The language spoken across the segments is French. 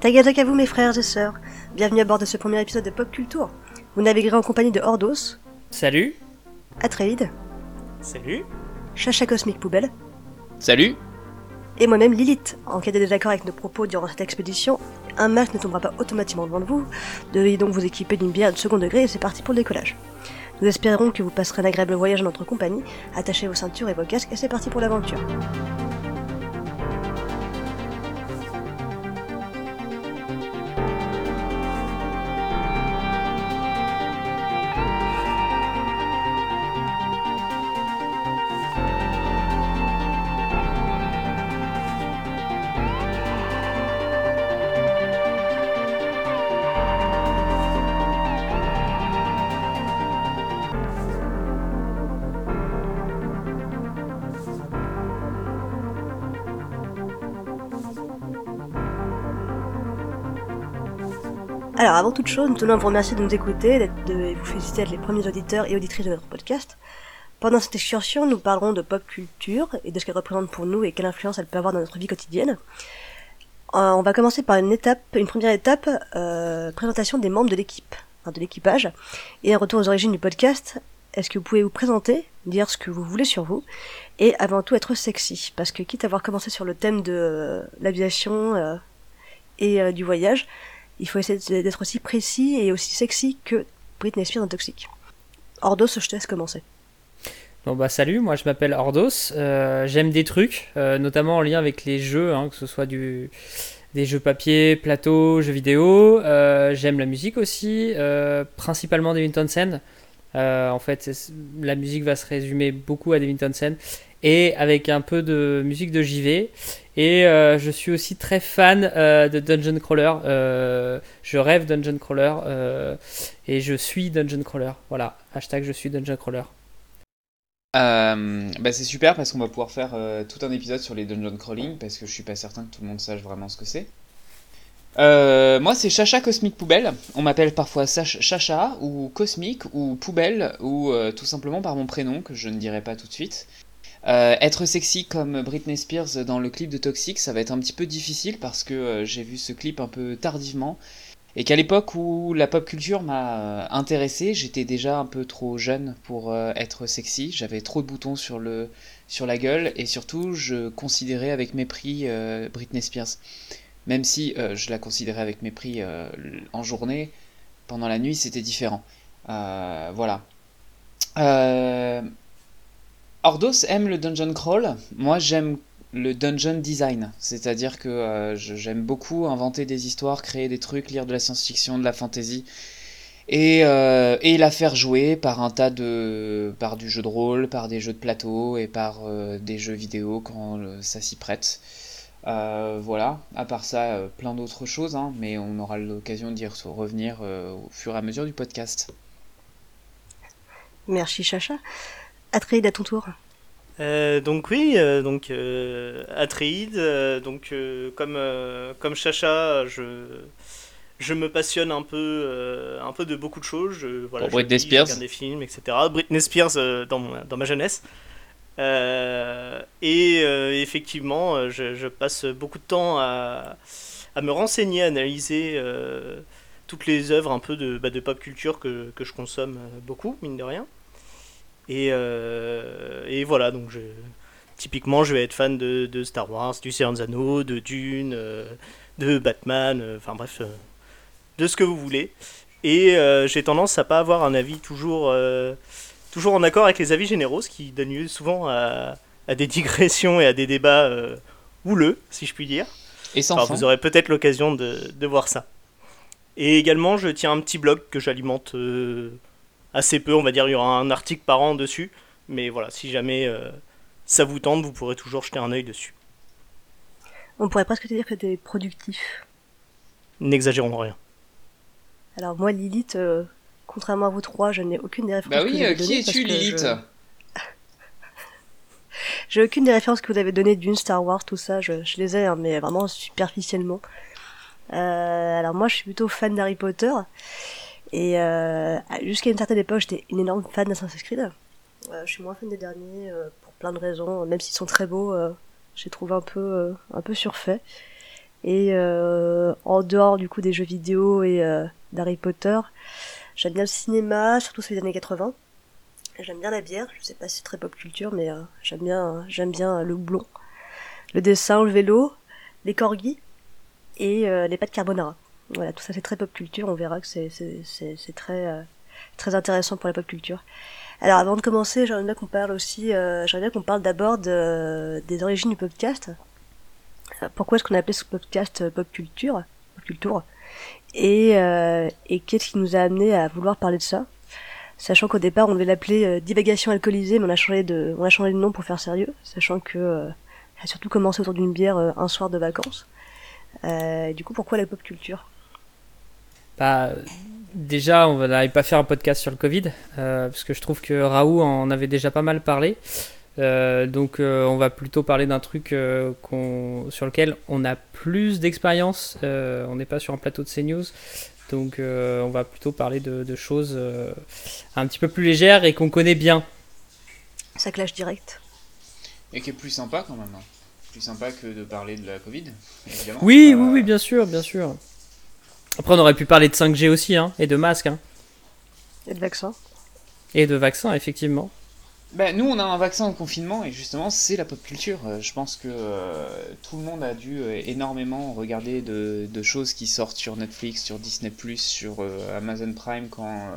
Tagadak à vous mes frères et sœurs, bienvenue à bord de ce premier épisode de Pop Culture. Vous naviguerez en compagnie de Ordos, Salut. Atreide, Salut. Chacha Cosmique Poubelle, Salut. Et moi-même Lilith. En cas de désaccord avec nos propos durant cette expédition, un masque ne tombera pas automatiquement devant vous, devez donc vous équiper d'une bière de second degré et c'est parti pour le décollage. Nous espérons que vous passerez un agréable voyage en notre compagnie, attachez vos ceintures et vos casques et c'est parti pour l'aventure. Avant toute chose, nous tenons à vous remercier de nous écouter d'être- de, et vous féliciter d'être les premiers auditeurs et auditrices de notre podcast. Pendant cette excursion, nous parlerons de pop culture et de ce qu'elle représente pour nous et quelle influence elle peut avoir dans notre vie quotidienne. Euh, on va commencer par une première étape, euh, présentation des membres de l'équipe, de l'équipage, et un retour aux origines du podcast. Est-ce que vous pouvez vous présenter, dire ce que vous voulez sur vous, et avant tout être sexy, parce que quitte à avoir commencé sur le thème de euh, l'aviation et du voyage, il faut essayer d'être aussi précis et aussi sexy que Britney Spears dans Toxic. Ordos, je te laisse commencer. Bon bah salut, moi je m'appelle Ordos, euh, j'aime des trucs, euh, notamment en lien avec les jeux, hein, que ce soit des jeux papier, plateau, jeux vidéo, euh, j'aime la musique aussi, principalement Devin Townsend, Euh, en fait la musique va se résumer beaucoup à Devin Townsend, et avec un peu de musique de JV, et euh, je suis aussi très fan euh, de Dungeon Crawler, euh, je rêve Dungeon Crawler, euh, et je suis Dungeon Crawler, voilà, hashtag je suis Dungeon Crawler. Euh, bah c'est super parce qu'on va pouvoir faire euh, tout un épisode sur les dungeon crawling parce que je suis pas certain que tout le monde sache vraiment ce que c'est. Euh, moi c'est Chacha Cosmique Poubelle, on m'appelle parfois Chacha ou Cosmique ou Poubelle ou euh, tout simplement par mon prénom que je ne dirai pas tout de suite. Euh, être sexy comme Britney Spears dans le clip de Toxic ça va être un petit peu difficile parce que j'ai vu ce clip un peu tardivement et qu'à l'époque où la pop culture m'a intéressé, j'étais déjà un peu trop jeune pour être sexy. J'avais trop de boutons sur le sur la gueule et surtout je considérais avec mépris Britney Spears. Même si euh, je la considérais avec mépris euh, en journée, pendant la nuit c'était différent. Euh, voilà. Ordos aime le dungeon crawl. Moi j'aime le dungeon design, c'est-à-dire que j'aime beaucoup inventer des histoires, créer des trucs, lire de la science-fiction, de la fantasy, et, la faire jouer par un tas de, par du jeu de rôle, par des jeux de plateau et par des jeux vidéo quand ça s'y prête. Euh, voilà, à part ça, euh, plein d'autres choses, hein, mais on aura l'occasion d'y re- revenir euh, au fur et à mesure du podcast. Merci Chacha. Atreide à ton tour. Euh, donc oui, euh, donc euh, Atreide, euh, donc euh, comme euh, comme Chacha, je je me passionne un peu euh, un peu de beaucoup de choses. Je, voilà, Pour je Britney lis, je Spears. regarde des films, etc. Britney Spears euh, dans dans ma jeunesse. Euh, et euh, effectivement, euh, je, passe beaucoup de temps à, à me renseigner, à analyser toutes les œuvres un peu de, bah, de pop culture que, que je consomme beaucoup, mine de rien. Et, et voilà, donc typiquement, je vais être fan de, de Star Wars, du Seigneur des de Dune, de Batman, enfin bref, de ce que vous voulez. Et j'ai tendance à pas avoir un avis toujours, toujours en accord avec les avis généraux, ce qui donne lieu souvent à, à des digressions et à des débats euh, houleux, si je puis dire. Et sans Enfin, fin. vous aurez peut-être l'occasion de, de voir ça. Et également, je tiens un petit blog que j'alimente euh, assez peu, on va dire, il y aura un article par an dessus. Mais voilà, si jamais euh, ça vous tente, vous pourrez toujours jeter un œil dessus. On pourrait presque te dire que t'es productif. N'exagérons rien. Alors moi Lilith, euh, contrairement à vous trois, je n'ai aucune des références Bah que vous avez euh, qui données parce es-tu Lilith je- J'ai aucune des références que vous avez données d'une Star Wars, tout ça, je, je les ai, hein, mais vraiment superficiellement. Euh, alors moi, je suis plutôt fan d'Harry Potter. Et euh, jusqu'à une certaine époque, j'étais une énorme fan d'Assassin's Creed. Euh, je suis moins fan des derniers pour plein de raisons, même s'ils sont très beaux, j'ai trouvé un peu un peu surfait. Et en dehors du coup des jeux vidéo et d'Harry Potter, j'aime bien le cinéma, surtout celui des années 80. J'aime bien la bière, je sais pas si c'est très pop culture, mais euh, j'aime bien j'aime bien le blond, le dessin, le vélo, les corgis et euh, les pâtes carbonara. Voilà, tout ça c'est très pop culture, on verra que c'est très euh, très intéressant pour la pop culture. Alors avant de commencer, j'aimerais bien qu'on parle aussi, euh, j'aimerais bien qu'on parle d'abord de, des origines du podcast. Euh, Pourquoi est-ce qu'on a appelé ce podcast euh, pop culture, pop culture? Et euh, et qu'est-ce qui nous a amené à vouloir parler de ça? Sachant qu'au départ on devait l'appeler euh, divagation alcoolisée, mais on a changé de on a changé de nom pour faire sérieux, sachant que euh, ça a surtout commencé autour d'une bière euh, un soir de vacances. Euh, du coup, pourquoi la pop culture? Bah, déjà, on n'arrive pas faire un podcast sur le Covid, euh, parce que je trouve que Raoult en avait déjà pas mal parlé. Euh, donc, euh, on va plutôt parler d'un truc euh, qu'on- sur lequel on a plus d'expérience. Euh, on n'est pas sur un plateau de CNews. Donc, euh, on va plutôt parler de, de choses euh, un petit peu plus légères et qu'on connaît bien. Ça clash direct. Et qui est plus sympa quand même. hein. Plus sympa que de parler de la Covid, évidemment. Oui, Euh, oui, oui, bien sûr, bien sûr. Après, on aurait pu parler de 5G aussi, hein, et de masques, hein, Et le vaccin. et de vaccins, effectivement. Bah, nous, on a un vaccin au confinement et justement, c'est la pop culture. Euh, Je pense que euh, tout le monde a dû euh, énormément regarder de, choses qui sortent sur Netflix, sur Disney, sur Amazon Prime quand,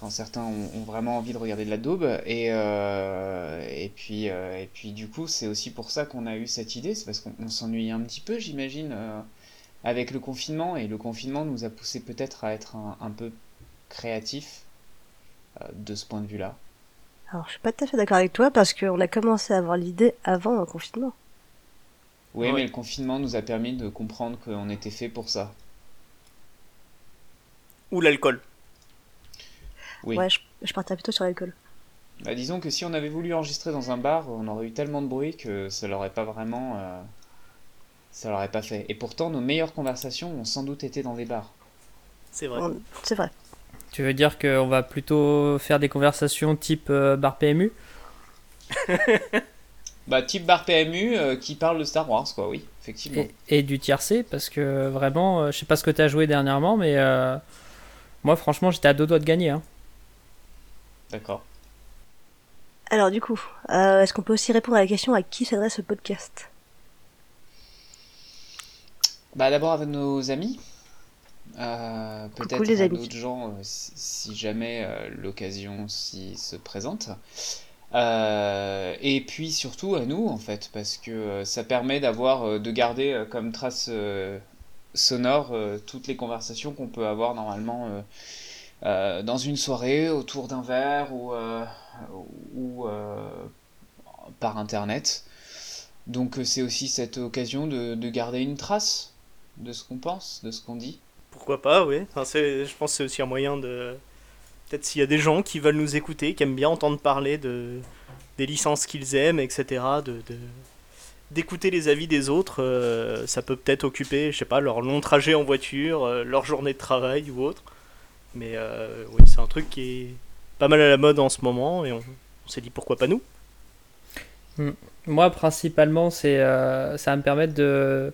quand certains ont, vraiment envie de regarder de la daube. Et, et, puis, et puis, du coup, c'est aussi pour ça qu'on a eu cette idée. C'est parce qu'on on s'ennuyait un petit peu, j'imagine, avec le confinement. Et le confinement nous a poussé peut-être à être un, un peu créatifs de ce point de vue-là. Alors, je suis pas tout à fait d'accord avec toi parce qu'on a commencé à avoir l'idée avant un confinement. Oui, mais le confinement nous a permis de comprendre qu'on était fait pour ça. Ou l'alcool. Oui. Ouais, je, je partirais plutôt sur l'alcool. Bah, disons que si on avait voulu enregistrer dans un bar, on aurait eu tellement de bruit que ça l'aurait pas vraiment. euh, ça l'aurait pas fait. Et pourtant, nos meilleures conversations ont sans doute été dans des bars. C'est vrai. On- C'est vrai. Tu veux dire qu'on va plutôt faire des conversations type euh, bar PMU Bah, type bar PMU euh, qui parle de Star Wars, quoi, oui, effectivement. et, et du tiercé Parce que vraiment, euh, je sais pas ce que tu as joué dernièrement, mais euh, moi, franchement, j'étais à deux doigts de gagner. hein. D'accord. Alors, du coup, euh, est-ce qu'on peut aussi répondre à la question à qui s'adresse ce podcast? Bah, d'abord avec nos amis. Euh, peut-être à d'autres gens, si, si jamais euh, l'occasion s'y se présente. Euh, et puis surtout à nous, en fait, parce que ça permet d'avoir, de garder comme trace sonore toutes les conversations qu'on peut avoir normalement dans une soirée, autour d'un verre ou, ou par internet. Donc c'est aussi cette occasion de, de garder une trace de ce qu'on pense, de ce qu'on dit. Pourquoi pas, oui. Enfin, je pense que c'est aussi un moyen de. Peut-être s'il y a des gens qui veulent nous écouter, qui aiment bien entendre parler de des licences qu'ils aiment, etc. De, d'écouter les avis des autres, euh, ça peut peut-être occuper, je sais pas, leur long trajet en voiture, euh, leur journée de travail ou autre. Mais euh, oui, c'est un truc qui est pas mal à la mode en ce moment et on, s'est dit pourquoi pas nous. Moi, principalement, c'est ça va me permettre de,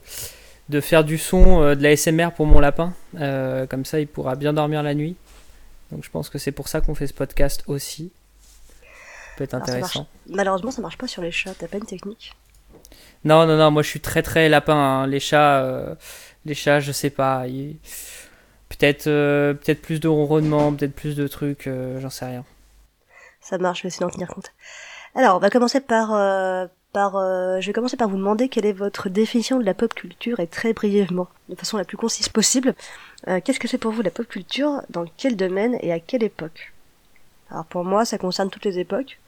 de faire du son, euh, de la SMR pour mon lapin. Euh, comme ça, il pourra bien dormir la nuit. Donc, je pense que c'est pour ça qu'on fait ce podcast aussi. Ça peut être Alors, ça intéressant. Malheureusement, ça marche pas sur les chats, t'as pas une technique? Non, non, non, moi je suis très très lapin. hein. Les chats, euh, les chats, je sais pas. ils- Peut-être euh, peut-être plus de ronronnement, peut-être plus de trucs, j'en sais rien. Ça marche, je vais essayer d'en tenir compte. Alors, on va commencer par... euh, je vais commencer par vous demander quelle est votre définition de la pop culture et très brièvement, de façon la plus concise possible. euh, Qu'est-ce que c'est pour vous la pop culture? Dans quel domaine et à quelle époque? Alors pour moi, ça concerne toutes les époques.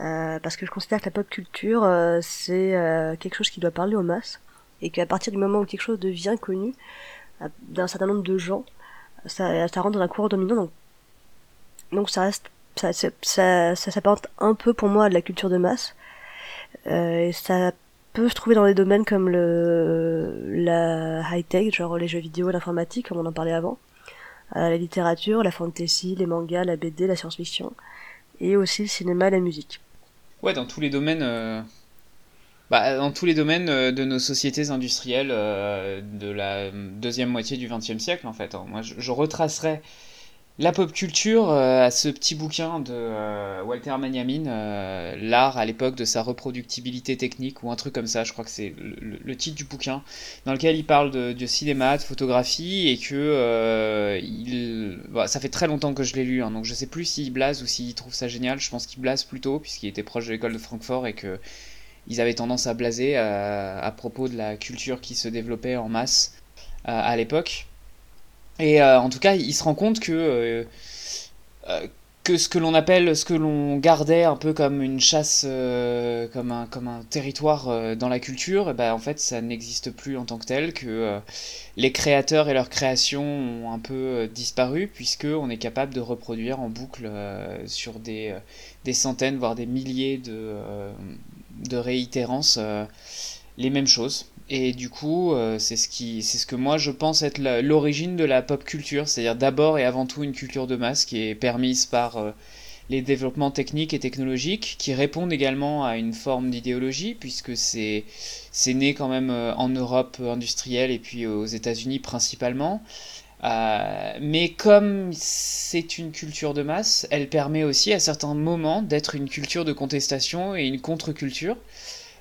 euh, parce que je considère que la pop culture, c'est quelque chose qui doit parler aux masses. Et qu'à partir du moment où quelque chose devient connu, d'un certain nombre de gens, ça, rentre dans un courant dominant. Donc, ça reste ça, ça s'apparente un peu pour moi à de la culture de masse. Euh, et ça peut se trouver dans des domaines comme le la high tech, genre les jeux vidéo, l'informatique, comme on en parlait avant. à la littérature, la fantasy, les mangas, la BD, la science-fiction, et aussi le cinéma et la musique. Ouais, dans tous les domaines, euh, bah, dans tous les domaines euh, de nos sociétés industrielles euh, de la deuxième moitié du XXe siècle, en fait. hein. Moi, je, je retracerais la pop culture euh, à ce petit bouquin de euh, Walter Benjamin, euh, l'art à l'époque de sa reproductibilité technique ou un truc comme ça. Je crois que c'est le, titre du bouquin dans lequel il parle de, cinéma, de photographie et que euh, bah, ça fait très longtemps que je l'ai lu, hein, donc je sais plus s'il blase ou s'il trouve ça génial. Je pense qu'il blase plutôt puisqu'il était proche de l'école de Francfort et que ils avaient tendance à blaser à, propos de la culture qui se développait en masse à l'époque. Et euh, en tout cas, il se rend compte que euh, euh, que ce que l'on appelle, ce que l'on gardait un peu comme une chasse, comme un, comme un territoire dans la culture, eh ben, en fait, ça n'existe plus en tant que tel, que les créateurs et leurs créations ont un peu disparu, puisque on est capable de reproduire en boucle sur des, des centaines, voire des milliers de, de réitérances les mêmes choses. Et du coup, euh, c'est ce qui, c'est ce que moi je pense être l'origine de la pop culture, c'est-à-dire d'abord et avant tout une culture de masse qui est permise par euh, les développements techniques et technologiques, qui répondent également à une forme d'idéologie, puisque c'est c'est né quand même euh, en Europe industrielle et puis aux États-Unis principalement. Mais comme c'est une culture de masse, elle permet aussi à certains moments d'être une culture de contestation et une contre-culture.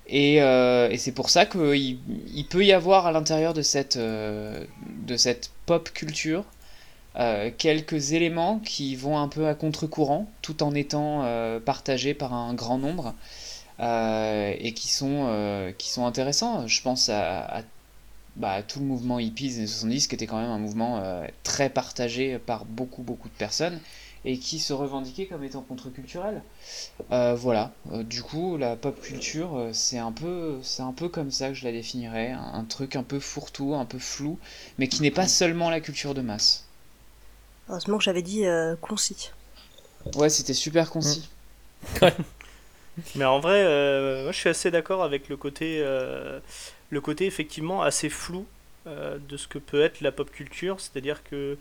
Et, euh, et c'est pour ça qu'il il peut y avoir à l'intérieur de cette, euh, de cette pop culture euh, quelques éléments qui vont un peu à contre-courant, tout en étant partagés par un grand nombre, et qui sont, qui sont intéressants. Je pense à, à, bah, tout le mouvement hippie des années 70, qui était quand même un mouvement très partagé par beaucoup, beaucoup de personnes, et qui se revendiquait comme étant contre-culturel. Euh, voilà, Euh, du coup, la pop culture, euh, c'est un peu, c'est un peu comme ça que je la définirais, un, un truc un peu fourre-tout, un peu flou, mais qui n'est pas seulement la culture de masse. Heureusement que j'avais dit euh, concis. Ouais, c'était super concis. Mais en vrai, euh, moi je suis assez d'accord avec le côté, euh, le côté effectivement assez flou euh, de ce que peut être la pop culture. C'est-à-dire que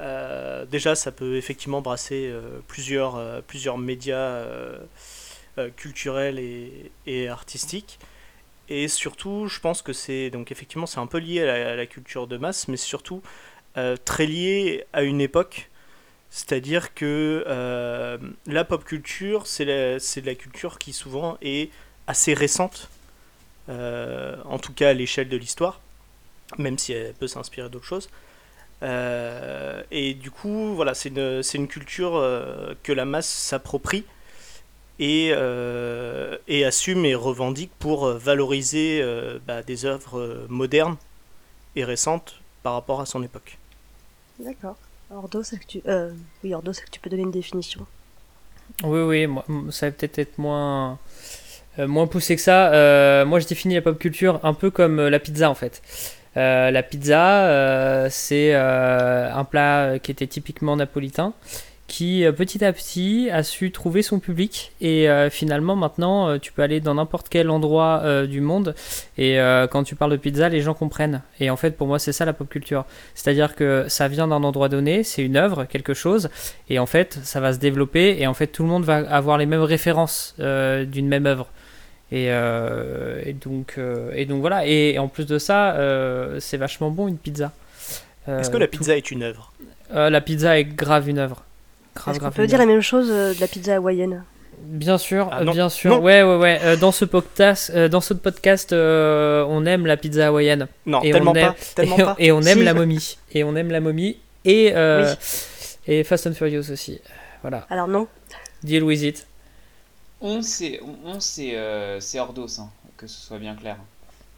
euh, déjà ça peut effectivement brasser euh, plusieurs, euh, plusieurs médias culturels et, artistiques. Et surtout, je pense que c'est donc effectivement c'est un peu lié à la, culture de masse, mais surtout très lié à une époque. C'est-à-dire que la pop culture, c'est de la culture qui souvent est assez récente, en tout cas à l'échelle de l'histoire, même si elle peut s'inspirer d'autres choses. Euh, et du coup, voilà, c'est une, culture euh, que la masse s'approprie et, euh, et assume et revendique pour valoriser euh, bah, des œuvres modernes et récentes par rapport à son époque. D'accord. Ordo, c'est que tu... Euh, oui, Ordo, c'est que tu peux donner une définition. Oui, oui, moi, ça va peut-être être moins, euh, moins poussé que ça. Euh, moi, je définis la pop culture un peu comme la pizza, en fait. Euh, la pizza, euh, c'est euh, un plat qui était typiquement napolitain, qui petit à petit a su trouver son public. Et finalement, maintenant, tu peux aller dans n'importe quel endroit du monde. Et quand tu parles de pizza, les gens comprennent. Et en fait, pour moi, c'est ça la pop culture. C'est-à-dire que ça vient d'un endroit donné, c'est une œuvre, quelque chose. Et en fait, ça va se développer et en fait, tout le monde va avoir les mêmes références d'une même œuvre. Et, euh, et donc, euh, et donc voilà. Et, en plus de ça, euh, c'est vachement bon une pizza. Euh, Est-ce que la tout- pizza est une œuvre? Euh, La pizza est grave une œuvre. Grave, grave peut une dire la même chose euh, de la pizza hawaïenne? Bien sûr, Ah, bien sûr. Non. Ouais, ouais, ouais. Euh, dans ce podcast, euh, dans ce podcast, euh, on aime la pizza hawaïenne. Non, Et tellement on pas. aime- Tellement et, pas. et on aime Si. la momie. Et on aime la momie. Et, euh, Oui. et Fast and Furious aussi. Voilà. Alors non. Deal with it. On, c'est, on, on, c'est, euh, c'est hein, que ce soit bien clair.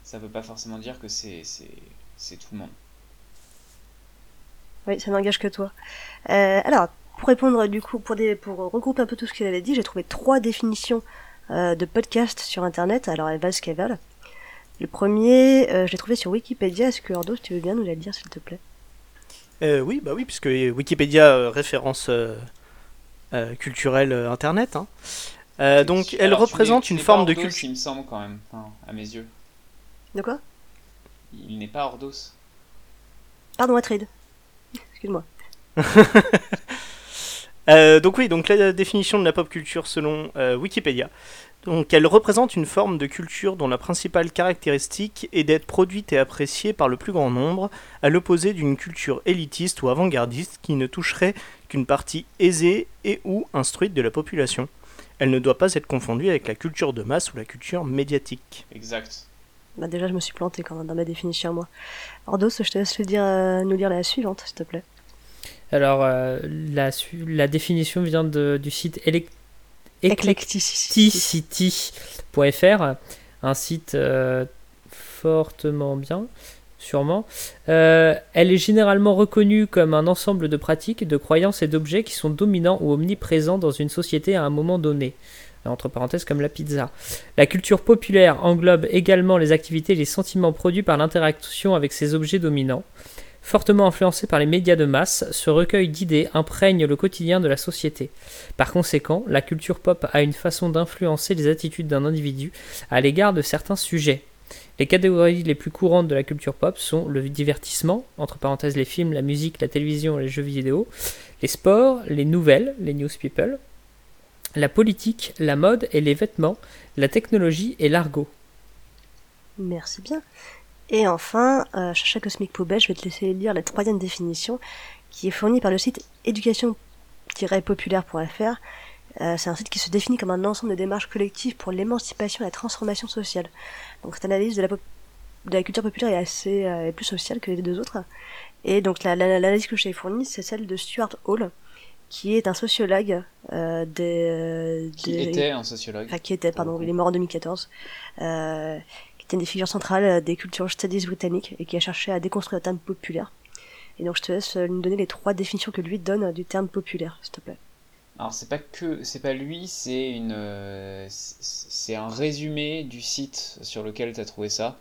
Ça veut pas forcément dire que c'est, tout le monde. Oui, ça n'engage que toi. Euh, alors, pour répondre du coup, pour, des, pour regrouper un peu tout ce qu'il avait dit, j'ai trouvé trois définitions euh, de podcasts sur Internet. Alors, elles valent ce qu'elles valent. Le premier, euh, je l'ai trouvé sur Wikipédia. Est-ce que Ordo, tu veux bien nous la dire, s'il te plaît? Euh, oui, bah oui, puisque Wikipédia euh, référence euh, euh, culturelle euh, internet. hein. Euh, donc, elle Alors, représente une forme pas de culture. Il me semble quand même, enfin, à mes yeux. De quoi? Il n'est pas Ordos. Pardon, Atrid. Excuse-moi. Euh, donc oui, donc la définition de la pop culture selon euh, Wikipédia. Donc elle représente une forme de culture dont la principale caractéristique est d'être produite et appréciée par le plus grand nombre, à l'opposé d'une culture élitiste ou avant-gardiste qui ne toucherait qu'une partie aisée et ou instruite de la population. Elle ne doit pas être confondue avec la culture de masse ou la culture médiatique. Exact. Bah déjà, je me suis planté quand même dans ma définition moi. Ordos, je te laisse dire, euh, nous lire la suivante, s'il te plaît. Alors, euh, la, la définition vient de, du site eclecticity.fr, un site euh, fortement bien, sûrement. Euh, elle est généralement reconnue comme un ensemble de pratiques, de croyances et d'objets qui sont dominants ou omniprésents dans une société à un moment donné. Entre parenthèses, comme la pizza. La culture populaire englobe également les activités et les sentiments produits par l'interaction avec ces objets dominants. Fortement influencé par les médias de masse, ce recueil d'idées imprègne le quotidien de la société. Par conséquent, la culture pop a une façon d'influencer les attitudes d'un individu à l'égard de certains sujets. Les catégories les plus courantes de la culture pop sont le divertissement, entre parenthèses les films, la musique, la télévision les jeux vidéo, les sports, les nouvelles, les news people, la politique, la mode et les vêtements, la technologie et l'argot. Merci bien. Et enfin, euh, Chacha Cosmic Poubelle, je vais te laisser lire la troisième définition qui est fournie par le site éducation-populaire.fr. Euh, c'est un site qui se définit comme un ensemble de démarches collectives pour l'émancipation et la transformation sociale. Donc cette analyse de la, pop- de la culture populaire est assez euh, est plus sociale que les deux autres. Et donc la- la- l'analyse que je t'ai fournie, c'est celle de Stuart Hall, qui est un sociologue euh, des, Qui des- était un sociologue. enfin qui était, pardon, il est mort en 2014, euh, qui était une des figures centrales euh, des cultural studies britanniques et qui a cherché à déconstruire le terme populaire. Et donc je te laisse euh, nous donner les trois définitions que lui donne euh, du terme populaire, s'il te plaît. Alors c'est pas que c'est pas lui, c'est une euh, c'est un résumé du site sur lequel tu as trouvé ça.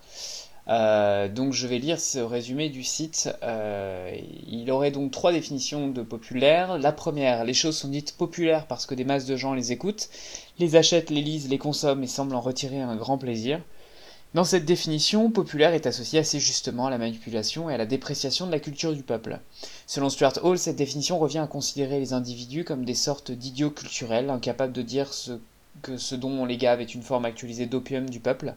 Euh, donc je vais lire ce résumé du site. Euh, il aurait donc trois définitions de populaire. La première, les choses sont dites populaires parce que des masses de gens les écoutent, les achètent, les lisent, les consomment et semblent en retirer un grand plaisir. Dans cette définition, populaire est associé assez justement à la manipulation et à la dépréciation de la culture du peuple. Selon Stuart Hall, cette définition revient à considérer les individus comme des sortes d'idiots culturels, incapables de dire ce que ce dont on les gave est une forme actualisée d'opium du peuple.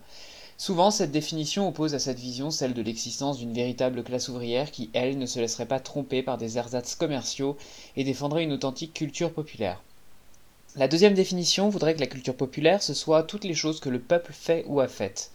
Souvent, cette définition oppose à cette vision celle de l'existence d'une véritable classe ouvrière qui, elle, ne se laisserait pas tromper par des ersatz commerciaux et défendrait une authentique culture populaire. La deuxième définition voudrait que la culture populaire, ce soit toutes les choses que le peuple fait ou a faites.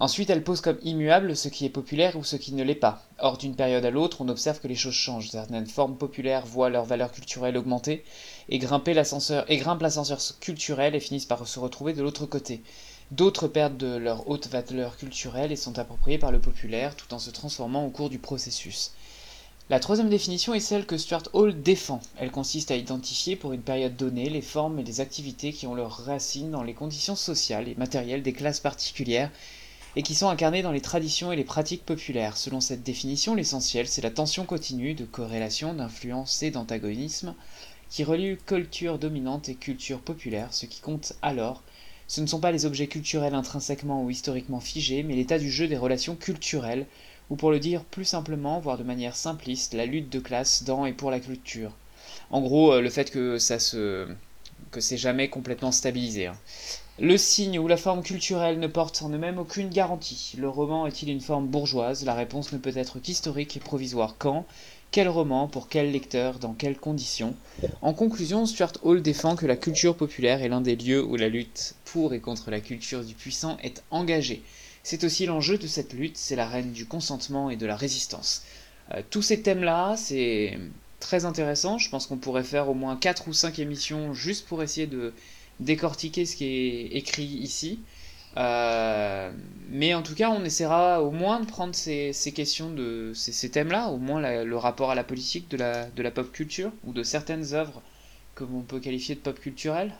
Ensuite, elle pose comme immuable ce qui est populaire ou ce qui ne l'est pas. Or, d'une période à l'autre, on observe que les choses changent. Certaines formes populaires voient leur valeur culturelle augmenter et grimper l'ascenseur et grimpent l'ascenseur culturel et finissent par se retrouver de l'autre côté. D'autres perdent de leur haute valeur culturelle et sont appropriées par le populaire tout en se transformant au cours du processus. La troisième définition est celle que Stuart Hall défend. Elle consiste à identifier pour une période donnée les formes et les activités qui ont leurs racines dans les conditions sociales et matérielles des classes particulières et qui sont incarnées dans les traditions et les pratiques populaires. Selon cette définition, l'essentiel, c'est la tension continue de corrélation, d'influence et d'antagonisme qui relie culture dominante et culture populaire. Ce qui compte alors, ce ne sont pas les objets culturels intrinsèquement ou historiquement figés, mais l'état du jeu des relations culturelles, ou pour le dire plus simplement, voire de manière simpliste, la lutte de classe dans et pour la culture. En gros, euh, le fait que ça se que c'est jamais complètement stabilisé. Le signe ou la forme culturelle ne porte en eux-mêmes aucune garantie. Le roman est-il une forme bourgeoise? La réponse ne peut être qu'historique et provisoire. Quand? Quel roman? Pour quel lecteur? Dans quelles conditions? En conclusion, Stuart Hall défend que la culture populaire est l'un des lieux où la lutte pour et contre la culture du puissant est engagée. C'est aussi l'enjeu de cette lutte, c'est la reine du consentement et de la résistance. Euh, tous ces thèmes-là, c'est très intéressant. Je pense qu'on pourrait faire au moins 4 ou 5 émissions juste pour essayer de décortiquer ce qui est écrit ici. Euh, mais en tout cas, on essaiera au moins de prendre ces, ces questions de ces, ces thèmes-là, au moins la- le rapport à la politique de la, de la pop culture ou de certaines œuvres que l'on peut qualifier de pop culturelles.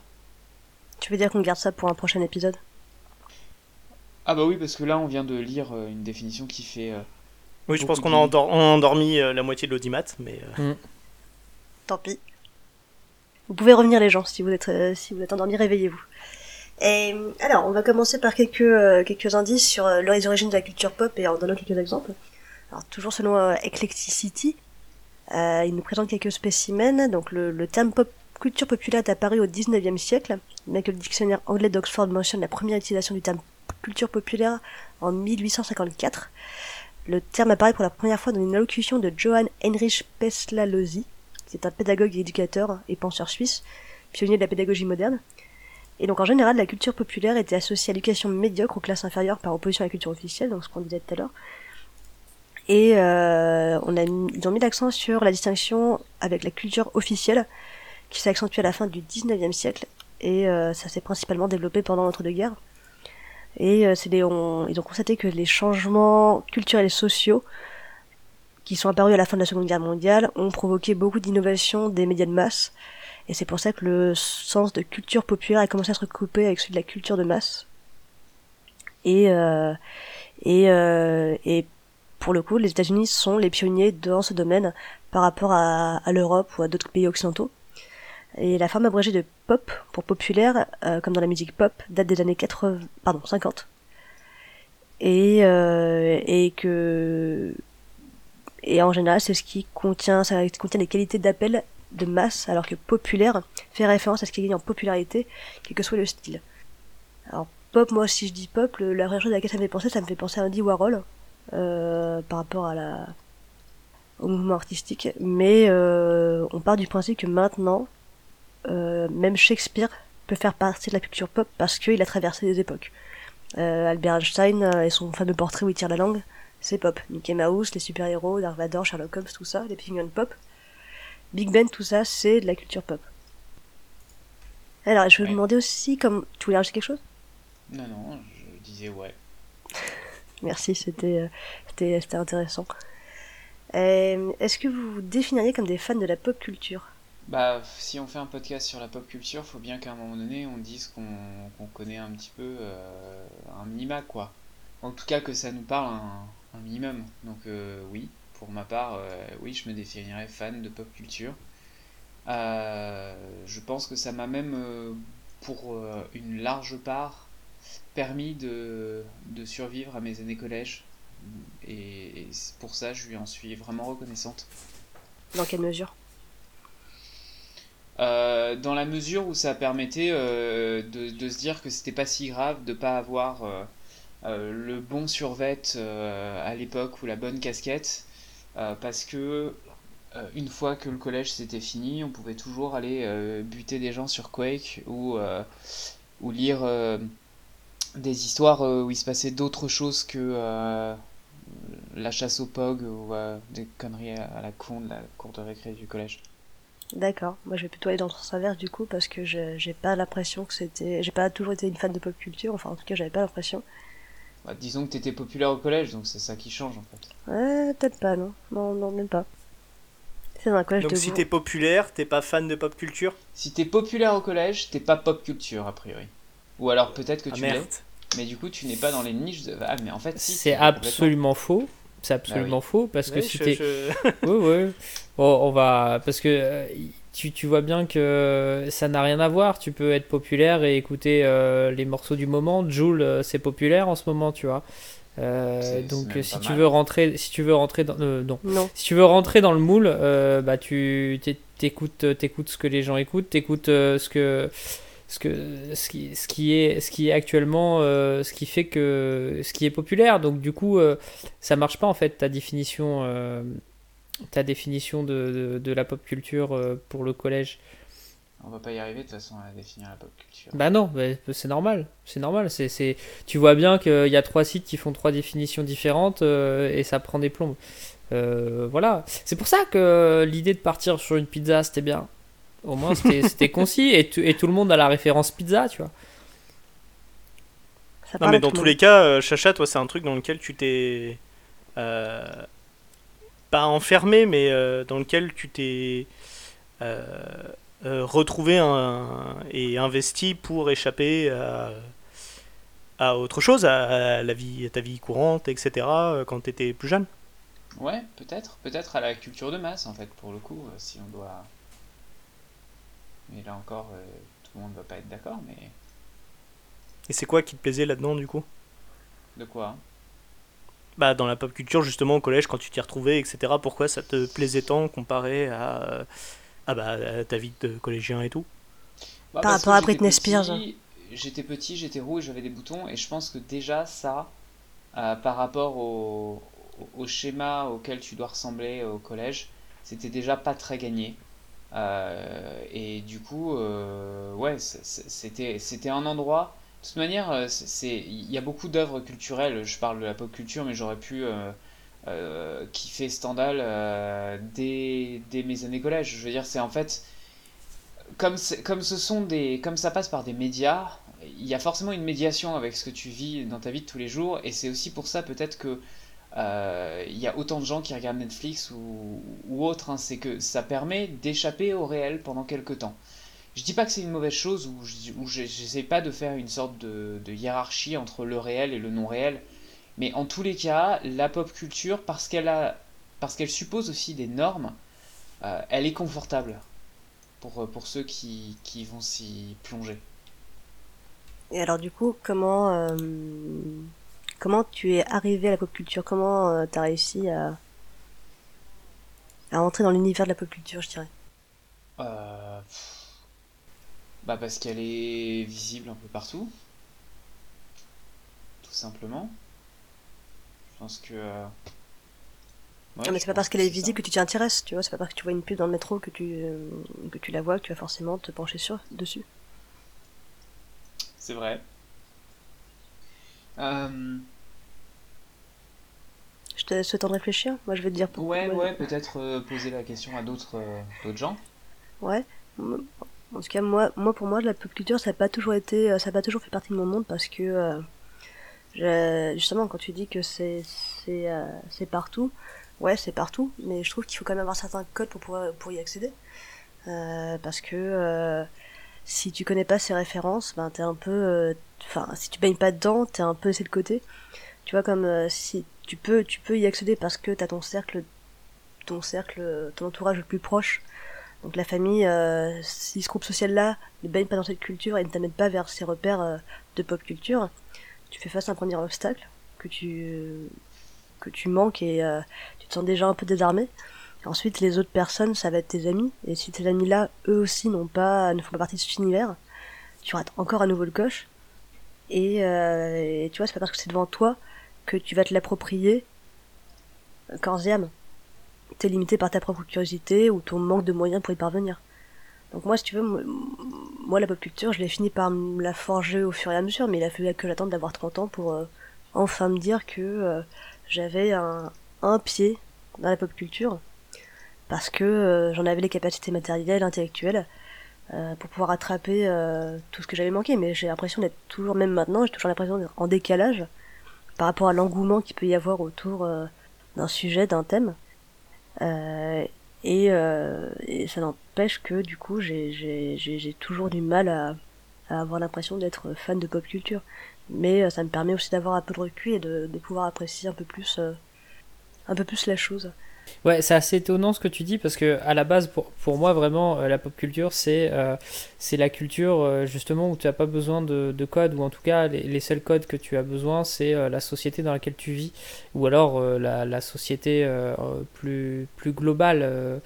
Tu veux dire qu'on garde ça pour un prochain épisode? Ah bah oui, parce que là, on vient de lire euh, une définition qui fait. euh, Oui, je pense qu'on a, endormi euh, la moitié de l'audimat, mais euh, Tant pis. Vous pouvez revenir les gens, si vous êtes, euh, si vous êtes endormis, réveillez-vous. Et, alors, on va commencer par quelques, euh, quelques indices sur euh, les origines de la culture pop et en donnant quelques exemples. Alors, toujours selon euh, Eclecticity, Euh, il nous présente quelques spécimens. Donc le, le terme pop culture populaire est apparu au 19e siècle, bien que le dictionnaire anglais d'Oxford mentionne la première utilisation du terme culture populaire en 1854. Le terme apparaît pour la première fois dans une allocution de Johann Heinrich Pestalozzi, qui est un pédagogue et éducateur et penseur suisse, pionnier de la pédagogie moderne. Et donc en général, la culture populaire était associée à l'éducation médiocre aux classes inférieures par opposition à la culture officielle, donc ce qu'on disait tout à l'heure. Et euh, on a, ils ont mis l'accent sur la distinction avec la culture officielle, qui s'est accentuée à la fin du 19e siècle, et euh, ça s'est principalement développé pendant l'entre-deux-guerres. Et euh, c'est on, ils ont constaté que les changements culturels et sociaux qui sont apparus à la fin de la Seconde Guerre mondiale ont provoqué beaucoup d'innovations des médias de masse. Et c'est pour ça que le sens de culture populaire a commencé à se recouper avec celui de la culture de masse. Et, euh, et, euh, et pour le coup, les États-Unis sont les pionniers dans ce domaine par rapport à, l'Europe ou à d'autres pays occidentaux. Et la forme abrégée de pop pour populaire, euh, comme dans la musique pop, date des années 80, pardon, 50. Et, euh, et que et en général, c'est ce qui contient, ça contient les qualités d'appel de masse, alors que populaire fait référence à ce qui gagne en popularité, quel que soit le style. Alors pop, moi si je dis pop, la première chose à laquelle ça me fait penser, ça me fait penser à Andy Warhol euh, par rapport au mouvement artistique. Mais euh, on part du principe que maintenant, euh, même Shakespeare peut faire partie de la culture pop parce qu'il a traversé des époques. Albert Einstein et son fameux portrait où il tire la langue, c'est pop. Mickey Mouse, les super-héros, Dark Vador, Sherlock Holmes, tout ça, les Pygmalion pop. Big Ben, tout ça, c'est de la culture pop. Alors, je vais Ouais. vous demander aussi, comme tu voulais rajouter quelque chose? Non, non, je disais ouais. Merci, c'était euh, intéressant. Euh, Est-ce que vous vous définiriez comme des fans de la pop culture? Bah, si on fait un podcast sur la pop culture, faut bien qu'à un moment donné, on dise qu'on qu'on connaît un petit peu euh, un minima, quoi. En tout cas, que ça nous parle un, un minimum. Donc, euh, oui, pour ma part, euh, oui, je me définirais fan de pop culture. Euh, je pense que ça m'a même, pour une large part, permis de, de survivre à mes années collège. Et, pour ça, je lui en suis vraiment reconnaissante. Dans quelle mesure? Euh, dans la mesure où ça permettait euh, de, de se dire que c'était pas si grave de pas avoir le bon survêt euh, à l'époque ou la bonne casquette euh, parce que euh, une fois que le collège c'était fini on pouvait toujours aller euh, buter des gens sur Quake ou, euh, ou lire euh, des histoires euh, où il se passait d'autres choses que euh, la chasse au POG ou euh, des conneries à, la con de la cour de récré du collège. D'accord. Moi, je vais plutôt aller dans le sens inverse du coup parce que j'ai pas l'impression que c'était. J'ai pas toujours été une fan de pop culture. Enfin, en tout cas, j'avais pas l'impression. Bah, disons que t'étais populaire au collège, donc c'est ça qui change en fait. Ouais, peut-être pas, non. Non, non, même pas. C'est dans un collège Donc de si t'es populaire, t'es pas fan de pop culture? Si t'es populaire au collège, t'es pas pop culture a priori. Ou alors peut-être que Ah tu merde. l'es, mais du coup tu n'es pas dans les niches de... Ah mais en fait si. C'est absolument faux. C'est absolument Bah faux parce que si je- t'es. je- Ouais, ouais. Bon, on va. Parce que euh, tu, tu vois bien que ça n'a rien à voir. Tu peux être populaire et écouter euh, les morceaux du moment. Joule, euh, c'est populaire en ce moment, tu vois. Euh, donc si tu mal. veux rentrer, si tu veux rentrer dans, euh, non, Non. si tu veux rentrer dans le moule, euh, bah tu t'é- t'écoutes, t'écoutes ce que les gens écoutent, t'écoutes euh, ce que, ce que, ce qui, ce qui est, ce qui est actuellement, euh, ce qui fait que, ce qui est populaire. Donc du coup, euh, ça marche pas en fait ta définition, euh, ta définition de, de, de la pop culture euh, pour le collège. On va pas y arriver de toute façon à définir la pop culture. Bah non, c'est normal, c'est normal. C'est, c'est, tu vois bien qu'il y a trois sites qui font trois définitions différentes euh, et ça prend des plombes. Euh, voilà. C'est pour ça que l'idée de partir sur une pizza, c'était bien. Au moins, c'était, c'était concis et, tout- et tout le monde a la référence pizza, tu vois. Ça Non mais dans tous les cas, Chacha, toi c'est un truc dans lequel tu t'es... euh, pas enfermé, mais euh, dans lequel tu t'es euh, euh, retrouvé un- et investi pour échapper à, à autre chose, à, la vie, à ta vie courante, etc. quand tu étais plus jeune. Ouais, peut-être, peut-être à la culture de masse en fait pour le coup, si on doit. Mais là encore, euh, tout le monde va pas être d'accord, mais Et c'est quoi qui te plaisait là-dedans du coup? De quoi? hein bah, dans la pop culture, justement, au collège, quand tu t'y retrouvais, etc. Pourquoi ça te plaisait tant comparé à, à, bah, à ta vie de collégien et tout? Bah, Par rapport à Britney Spears. J'étais petit, j'étais roux et j'avais des boutons. Et je pense que déjà, ça, euh, par rapport au, au schéma auquel tu dois ressembler au collège, c'était déjà pas très gagné. Euh, et du coup, euh, ouais, c'était un endroit. De toute manière, euh, il y a beaucoup d'œuvres culturelles. Je parle de la pop culture, mais j'aurais pu euh, euh, kiffer Stendhal dès, mes années collège. Je veux dire, c'est en fait comme, comme ce sont des, comme ça passe par des médias, il y a forcément une médiation avec ce que tu vis dans ta vie de tous les jours, et c'est aussi pour ça peut-être que il y a autant de gens qui regardent Netflix ou, ou autre, hein, c'est que ça permet d'échapper au réel pendant quelques temps. Je dis pas que c'est une mauvaise chose, ou je- ou je- j'essaie pas de faire une sorte de, de hiérarchie entre le réel et le non réel, mais en tous les cas, la pop culture, parce qu'elle a, parce qu'elle suppose aussi des normes, euh, elle est confortable pour, pour ceux qui, qui vont s'y plonger. Et alors du coup, comment euh, comment tu es arrivé à la pop culture? Comment euh, t'as réussi à à entrer dans l'univers de la pop culture, je dirais? Euh, bah parce qu'elle est visible un peu partout, tout simplement. Je pense que... euh, ouais, Non, mais c'est pas parce que qu'elle est visible que tu t'y intéresses, tu vois. C'est pas parce que tu vois une pub dans le métro que tu euh, que tu la vois que tu vas forcément te pencher sur dessus. C'est vrai. Euh, Je te laisse le temps de réfléchir. Moi, je vais te dire pourquoi. ouais, ouais, peut-être euh, poser la question à d'autres euh, d'autres gens. Ouais. En tout cas, moi, moi, pour moi, la pop culture, ça n'a pas toujours été, euh, ça n'a pas toujours fait partie de mon monde parce que, euh, justement, quand tu dis que c'est, c'est, euh, c'est partout, ouais, c'est partout, mais je trouve qu'il faut quand même avoir certains codes pour pouvoir, pour y accéder, Euh, parce que euh, si tu connais pas ces références, ben t'es un peu, euh, enfin, si tu baignes pas dedans, t'es un peu laissé de côté. Tu vois, comme si tu peux, tu peux y accéder parce que t'as ton cercle, ton cercle, ton entourage le plus proche donc la famille, euh, si ce groupe social-là ne baigne pas dans cette culture et ne t'amène pas vers ces repères euh, de pop culture, tu fais face à un premier obstacle que tu que tu manques et euh, tu te sens déjà un peu désarmé. Ensuite, les autres personnes, ça va être tes amis. Et si tes amis-là, eux aussi, n'ont pas, ne font pas partie de cet univers, tu rates encore à nouveau le coche. Et, euh, et tu vois, c'est pas parce que c'est devant toi que tu vas te l'approprier corps et âme t'es limité par ta propre curiosité ou ton manque de moyens pour y parvenir. Donc moi, si tu veux, moi, la pop culture, je l'ai fini par me la forger au fur et à mesure, mais il a fallu que j'attende d'avoir 30 ans pour euh, enfin me dire que euh, j'avais un, pied dans la pop culture, parce que euh, j'en avais les capacités matérielles, intellectuelles, pour pouvoir rattraper euh, tout ce que j'avais manqué. Mais j'ai l'impression d'être toujours, même maintenant, j'ai toujours l'impression d'être en décalage par rapport à l'engouement qu'il peut y avoir autour d'un sujet, d'un thème. Euh, et, euh, et ça n'empêche que du coup j'ai toujours du mal à, avoir l'impression d'être fan de pop culture. Mais euh, ça me permet aussi d'avoir un peu de recul et de, de pouvoir apprécier un peu plus un peu plus la chose. Ouais, c'est assez étonnant ce que tu dis parce que à la base, pour, pour moi, vraiment, euh, la pop culture, c'est euh, c'est la culture euh, justement où tu n'as pas besoin de, de code ou en tout cas les, les seuls codes que tu as besoin, c'est la société dans laquelle tu vis ou alors la, la société plus, plus globale.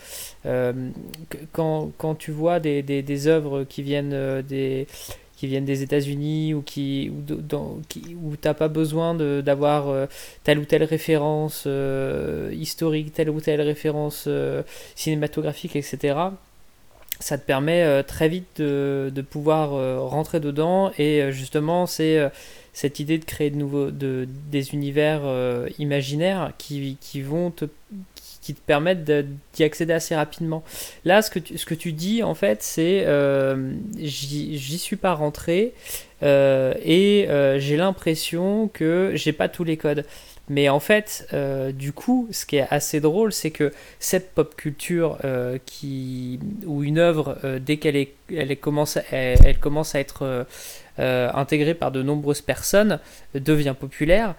quand, quand tu vois des, des, des œuvres qui viennent des qui viennent des États-Unis ou qui ou qui, où t'as pas besoin d'avoir euh, telle ou telle référence euh, historique, telle ou telle référence euh, cinématographique, etc. Ça te permet très vite de, de pouvoir rentrer dedans et justement c'est cette idée de créer de nouveaux de, des univers imaginaires qui, qui vont te qui te permettent d'y accéder assez rapidement. Là, ce que tu, ce que tu dis, en fait, c'est euh, j'y suis pas rentré euh, et euh, j'ai l'impression que j'ai pas tous les codes. Mais en fait, euh, du coup, ce qui est assez drôle, c'est que cette pop culture qui, ou une œuvre, dès qu'elle est, elle commence, elle, commence à être intégrée par de nombreuses personnes, devient populaire.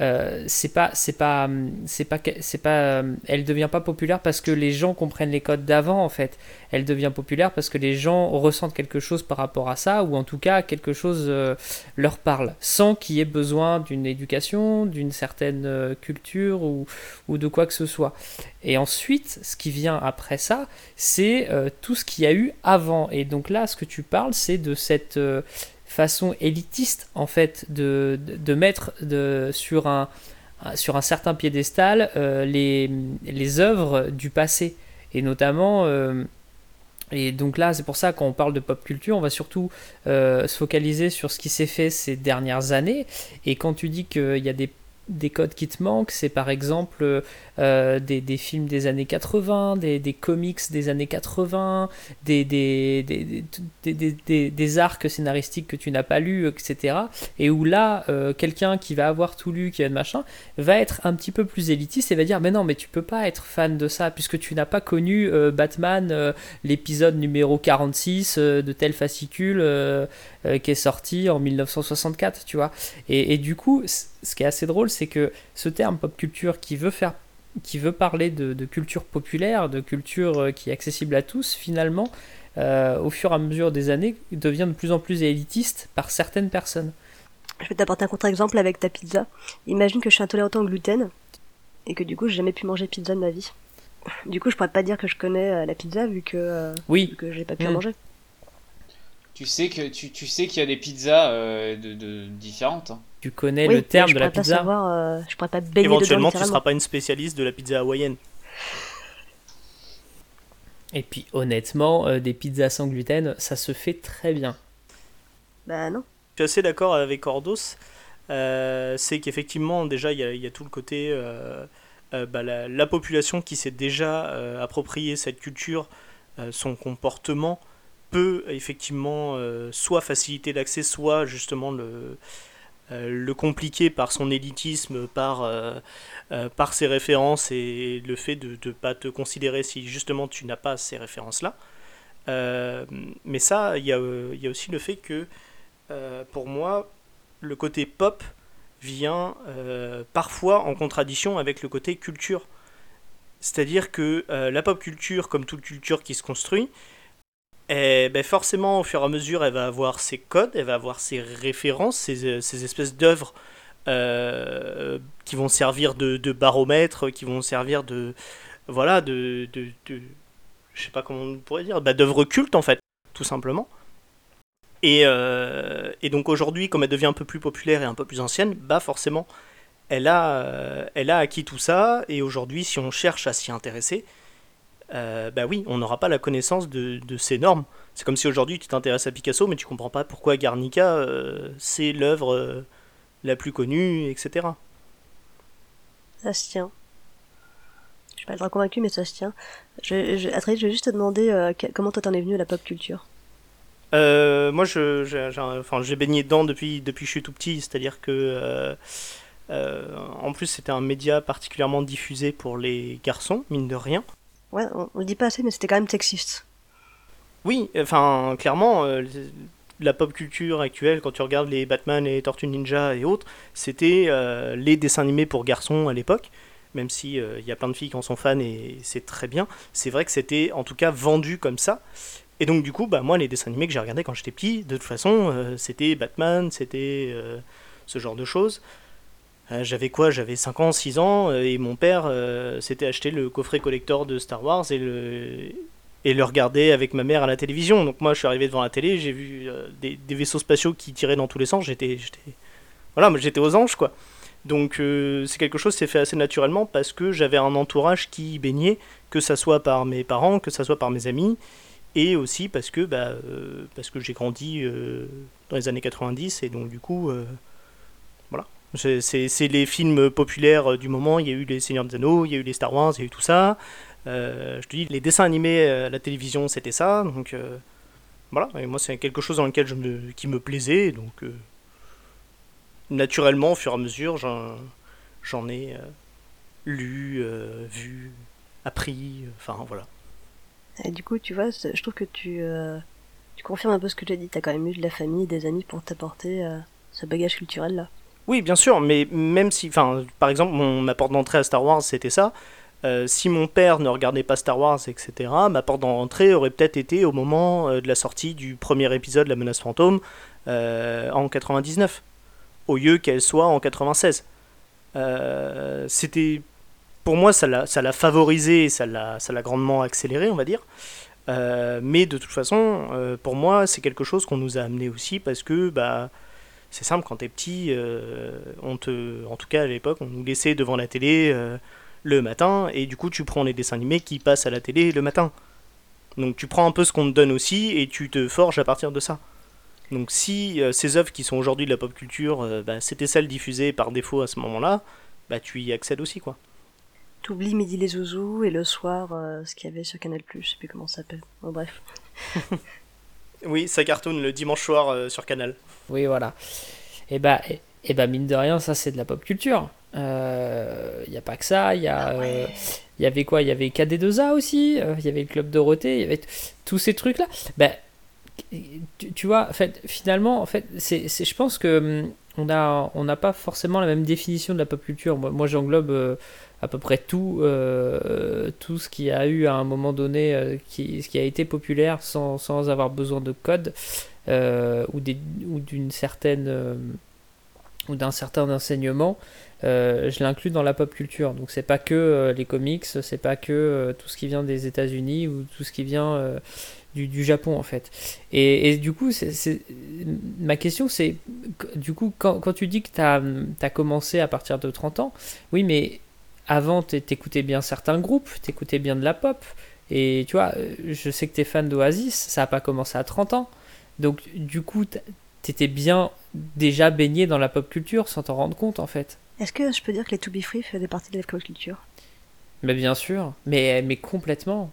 Euh, c'est pas c'est pas c'est pas c'est pas elle devient pas populaire parce que les gens comprennent les codes d'avant en fait. Elle devient populaire parce que les gens ressentent quelque chose par rapport à ça ou en tout cas quelque chose euh, leur parle sans qu'il y ait besoin d'une éducation d'une certaine euh, culture ou, ou de quoi que ce soit. Et ensuite ce qui vient après ça c'est tout ce qu'il y a eu avant. Et donc là ce que tu parles c'est de cette façon élitiste en fait de, de, mettre de, sur, un, sur un certain piédestal euh, les, les œuvres du passé. Et notamment euh, et donc là c'est pour ça quand on parle de pop culture on va surtout euh, se focaliser sur ce qui s'est fait ces dernières années. Et quand tu dis qu'il y a des des codes qui te manquent, c'est par exemple euh, des, des, films des années 80, des, des comics des années 80, des, des, arcs scénaristiques que tu n'as pas lus, etc. Et où là, euh, quelqu'un qui va avoir tout lu, qui va machin, va être un petit peu plus élitiste et va dire Mais non, mais tu peux pas être fan de ça puisque tu n'as pas connu euh, Batman, l'épisode numéro 46 de tel fascicule qui est sorti en 1964, tu vois. Et, et du coup, ce qui est assez drôle, c'est que ce terme pop culture qui veut faire qui veut parler de, culture populaire, de culture euh, qui est accessible à tous, finalement, euh, au fur et à mesure des années, devient de plus en plus élitiste par certaines personnes. Je vais t'apporter un contre-exemple avec ta pizza. Imagine que je suis intolérant au gluten et que du coup j'ai jamais pu manger pizza de ma vie. Du coup, je pourrais pas dire que je connais euh, la pizza vu que oui. que j'ai pas pu en hmm. manger. Tu sais que tu, tu sais qu'il y a des pizzas euh, de, de, différentes. Hein. Tu connais le terme de la pizza. Savoir, euh, je pourrais pas baigner Éventuellement, tu ne seras pas une spécialiste de la pizza hawaïenne. Et puis honnêtement, euh, des pizzas sans gluten, ça se fait très bien. Bah non. Je suis assez d'accord avec Ordos. c'est qu'effectivement, déjà, il y, y, a tout le côté. Bah, la, la, population qui s'est déjà approprié cette culture, son comportement, peut effectivement euh, soit faciliter l'accès, soit justement le, euh, le compliquer par son élitisme, par, euh, par ses références et le fait de ne pas te considérer si justement tu n'as pas ces références-là. mais ça, il y y a, aussi le fait que, pour moi, le côté pop vient parfois en contradiction avec le côté culture. C'est-à-dire que la pop culture, comme toute culture qui se construit, et ben forcément, au fur et à mesure, elle va avoir ses codes, elle va avoir ses références, ces, euh, espèces d'œuvres euh, qui vont servir de, baromètre, qui vont servir de. Voilà, de. de, je sais pas comment on pourrait dire, bah, d'œuvres cultes en fait, tout simplement. Et, euh, et donc aujourd'hui, comme elle devient un peu plus populaire et un peu plus ancienne, bah forcément, elle a, elle a acquis tout ça, et aujourd'hui, si on cherche à s'y intéresser, euh, bah oui, on n'aura pas la connaissance de, ces normes. C'est comme si aujourd'hui tu t'intéresses à Picasso, mais tu comprends pas pourquoi Garnica, euh, c'est l'œuvre euh, la plus connue, etc. Ça se tient. Je suis pas très convaincu, mais ça se tient. Je, je, je vais juste te demander comment toi t'en es venu à la pop culture? moi, je, j'ai baigné dedans depuis, depuis que je suis tout petit, c'est-à-dire que. en plus, c'était un média particulièrement diffusé pour les garçons, mine de rien. Ouais, on, le dit pas assez, mais c'était quand même sexiste. Oui, enfin, clairement, euh, la pop culture actuelle, quand tu regardes les Batman, les Tortues Ninja et autres, c'était euh, les dessins animés pour garçons à l'époque, même si il euh, y a plein de filles qui en sont fans et c'est très bien. C'est vrai que c'était en tout cas vendu comme ça. Et donc du coup, bah, moi, les dessins animés que j'ai regardés quand j'étais petit, de toute façon, c'était Batman, c'était ce genre de choses. Euh, j'avais quoi? J'avais 5 ans, 6 ans, euh, et mon père euh, s'était acheté le coffret collector de Star Wars et le, regardait avec ma mère à la télévision. Donc moi, je suis arrivé devant la télé, j'ai vu des, vaisseaux spatiaux qui tiraient dans tous les sens. J'étais, voilà, j'étais aux anges, quoi. Donc c'est quelque chose qui s'est fait assez naturellement parce que j'avais un entourage qui baignait, que ça soit par mes parents, que ça soit par mes amis, et aussi parce que, bah, parce que j'ai grandi dans les années 90, et donc du coup. C'est les films populaires du moment. Il y a eu Les Seigneurs des Anneaux, il y a eu les Star Wars, il y a eu tout ça. Euh, je te dis, les dessins animés à la télévision, c'était ça. Donc euh, voilà, et moi, c'est quelque chose dans lequel je me, qui me plaisait. Donc euh, naturellement, au fur et à mesure, j'en ai lu, vu, appris. Enfin voilà. Du coup, tu vois, je trouve que tu, tu confirmes un peu ce que tu as dit. Tu as quand même eu de la famille, des amis pour t'apporter ce bagage culturel là. Oui, bien sûr, mais même si, enfin, par exemple, mon, ma porte d'entrée à Star Wars, c'était ça. Euh, si mon père ne regardait pas Star Wars, etc., ma porte d'entrée aurait peut-être été au moment euh, de la sortie du premier épisode La menace fantôme euh, en 99, au lieu qu'elle soit en 96. Euh, c'était, pour moi, ça l'a, favorisé, ça l'a, grandement accéléré, on va dire. Mais de toute façon, pour moi, c'est quelque chose qu'on nous a amené aussi parce que, bah, c'est simple, quand t'es petit, euh, on te, en tout cas à l'époque, on nous laissait devant la télé euh, le matin, et du coup tu prends les dessins animés qui passent à la télé le matin. Donc tu prends un peu ce qu'on te donne aussi, et tu te forges à partir de ça. Donc si euh, ces œuvres qui sont aujourd'hui de la pop culture, bah, c'était celles diffusées par défaut à ce moment-là, bah tu y accèdes aussi quoi. T'oublies Midi les Zouzous et le soir, ce qu'il y avait sur Canal+, je sais plus comment ça s'appelle. Bon, bref. Oui, ça cartonne le dimanche soir euh, sur Canal. Oui, voilà. Et bah, et, et bah mine de rien, ça c'est de la pop culture. Il n'y a pas que ça, il y a... euh, il y avait quoi? Il y avait KD2A aussi, euh, il y avait le Club Dorothée, il y avait tous ces trucs-là. Ben, tu, tu vois, en fait, finalement, en fait, c'est, c'est- je pense que hum, on a, on n'a pas forcément la même définition de la pop culture. Moi, moi j'englobe euh, à peu près tout, euh, tout ce qui a eu à un moment donné, euh, qui, ce qui a été populaire sans, sans avoir besoin de code euh, ou, d'une certaine euh, ou d'un certain enseignement. Je l'inclus dans la pop culture. Donc c'est pas que les comics, c'est pas que tout ce qui vient des États-Unis ou tout ce qui vient du, du Japon en fait. Et, et du coup, c'est- ma question c'est, du coup, quand, quand tu dis que tu as, commencé à partir de 30 ans, oui, mais avant, t'é- t'écoutais bien certains groupes, t'écoutais bien de la pop. Et tu vois, euh, je sais que t'es fan d'Oasis, ça a pas commencé à 30 ans. Donc du coup, t'étais bien déjà baigné dans la pop culture sans t'en rendre compte en fait. Est-ce que je peux dire que les To Be Free faisaient partie de la pop culture? Mais bien sûr, mais, mais complètement.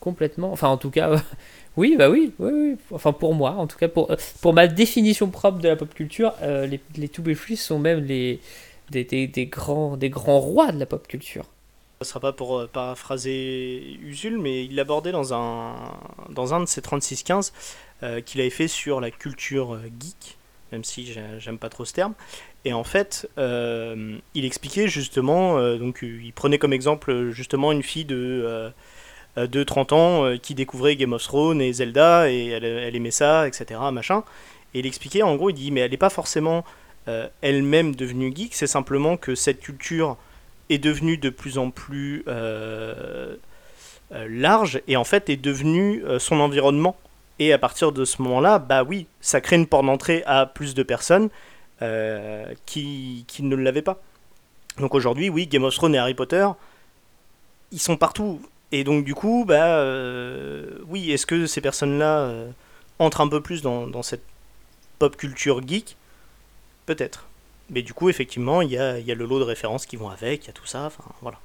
Complètement. Enfin, en tout cas, oui, bah oui, oui, oui. Enfin, pour moi, en tout cas, pour, pour ma définition propre de la pop culture, euh, les, les To Be Free sont même les, des, grands, des grands rois de la pop culture. Ce sera pas pour euh, paraphraser Usul, mais il l'abordait dans un, dans un de ses 36-15 euh, qu'il avait fait sur la culture euh, geek, même si j'ai- j'aime pas trop ce terme. Et en fait, il expliquait justement, donc il prenait comme exemple justement une fille de, de 30 ans qui découvrait Game of Thrones et Zelda, et elle, elle aimait ça, etc. Machin. Et il expliquait, en gros, il dit, mais elle n'est pas forcément euh, elle-même devenue geek, c'est simplement que cette culture est devenue de plus en plus euh, euh, large et en fait est devenue son environnement. Et à partir de ce moment-là, bah oui, ça crée une porte d'entrée à plus de personnes qui, qui ne l'avaient pas. Donc aujourd'hui, oui, Game of Thrones et Harry Potter, ils sont partout. Et donc du coup, bah oui, est-ce que ces personnes-là entrent un peu plus dans cette pop culture geek? Peut-être. Mais du coup, effectivement, il y a, il y a le lot de références qui vont avec, il y a tout ça, enfin voilà.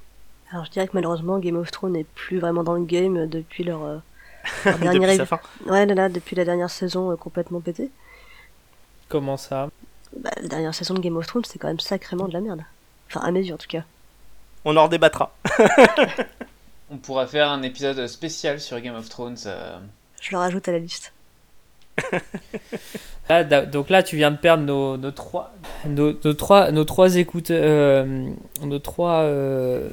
Alors je dirais que malheureusement Game of Thrones n'est plus vraiment dans le game depuis leur, euh, leur dernière Depuis évi- sa fin. Ouais, là, là, depuis la dernière saison euh, complètement pétée. Comment ça? Bah, la dernière saison de Game of Thrones, c'est quand même sacrément de la merde. Enfin, à mes yeux en tout cas. On en redébattra. On pourra faire un épisode spécial sur Game of Thrones. euh, Je le rajoute à la liste. Là, da- donc là, tu viens de perdre nos, nos trois, nos, nos trois, nos trois écouteurs, euh, nos trois euh,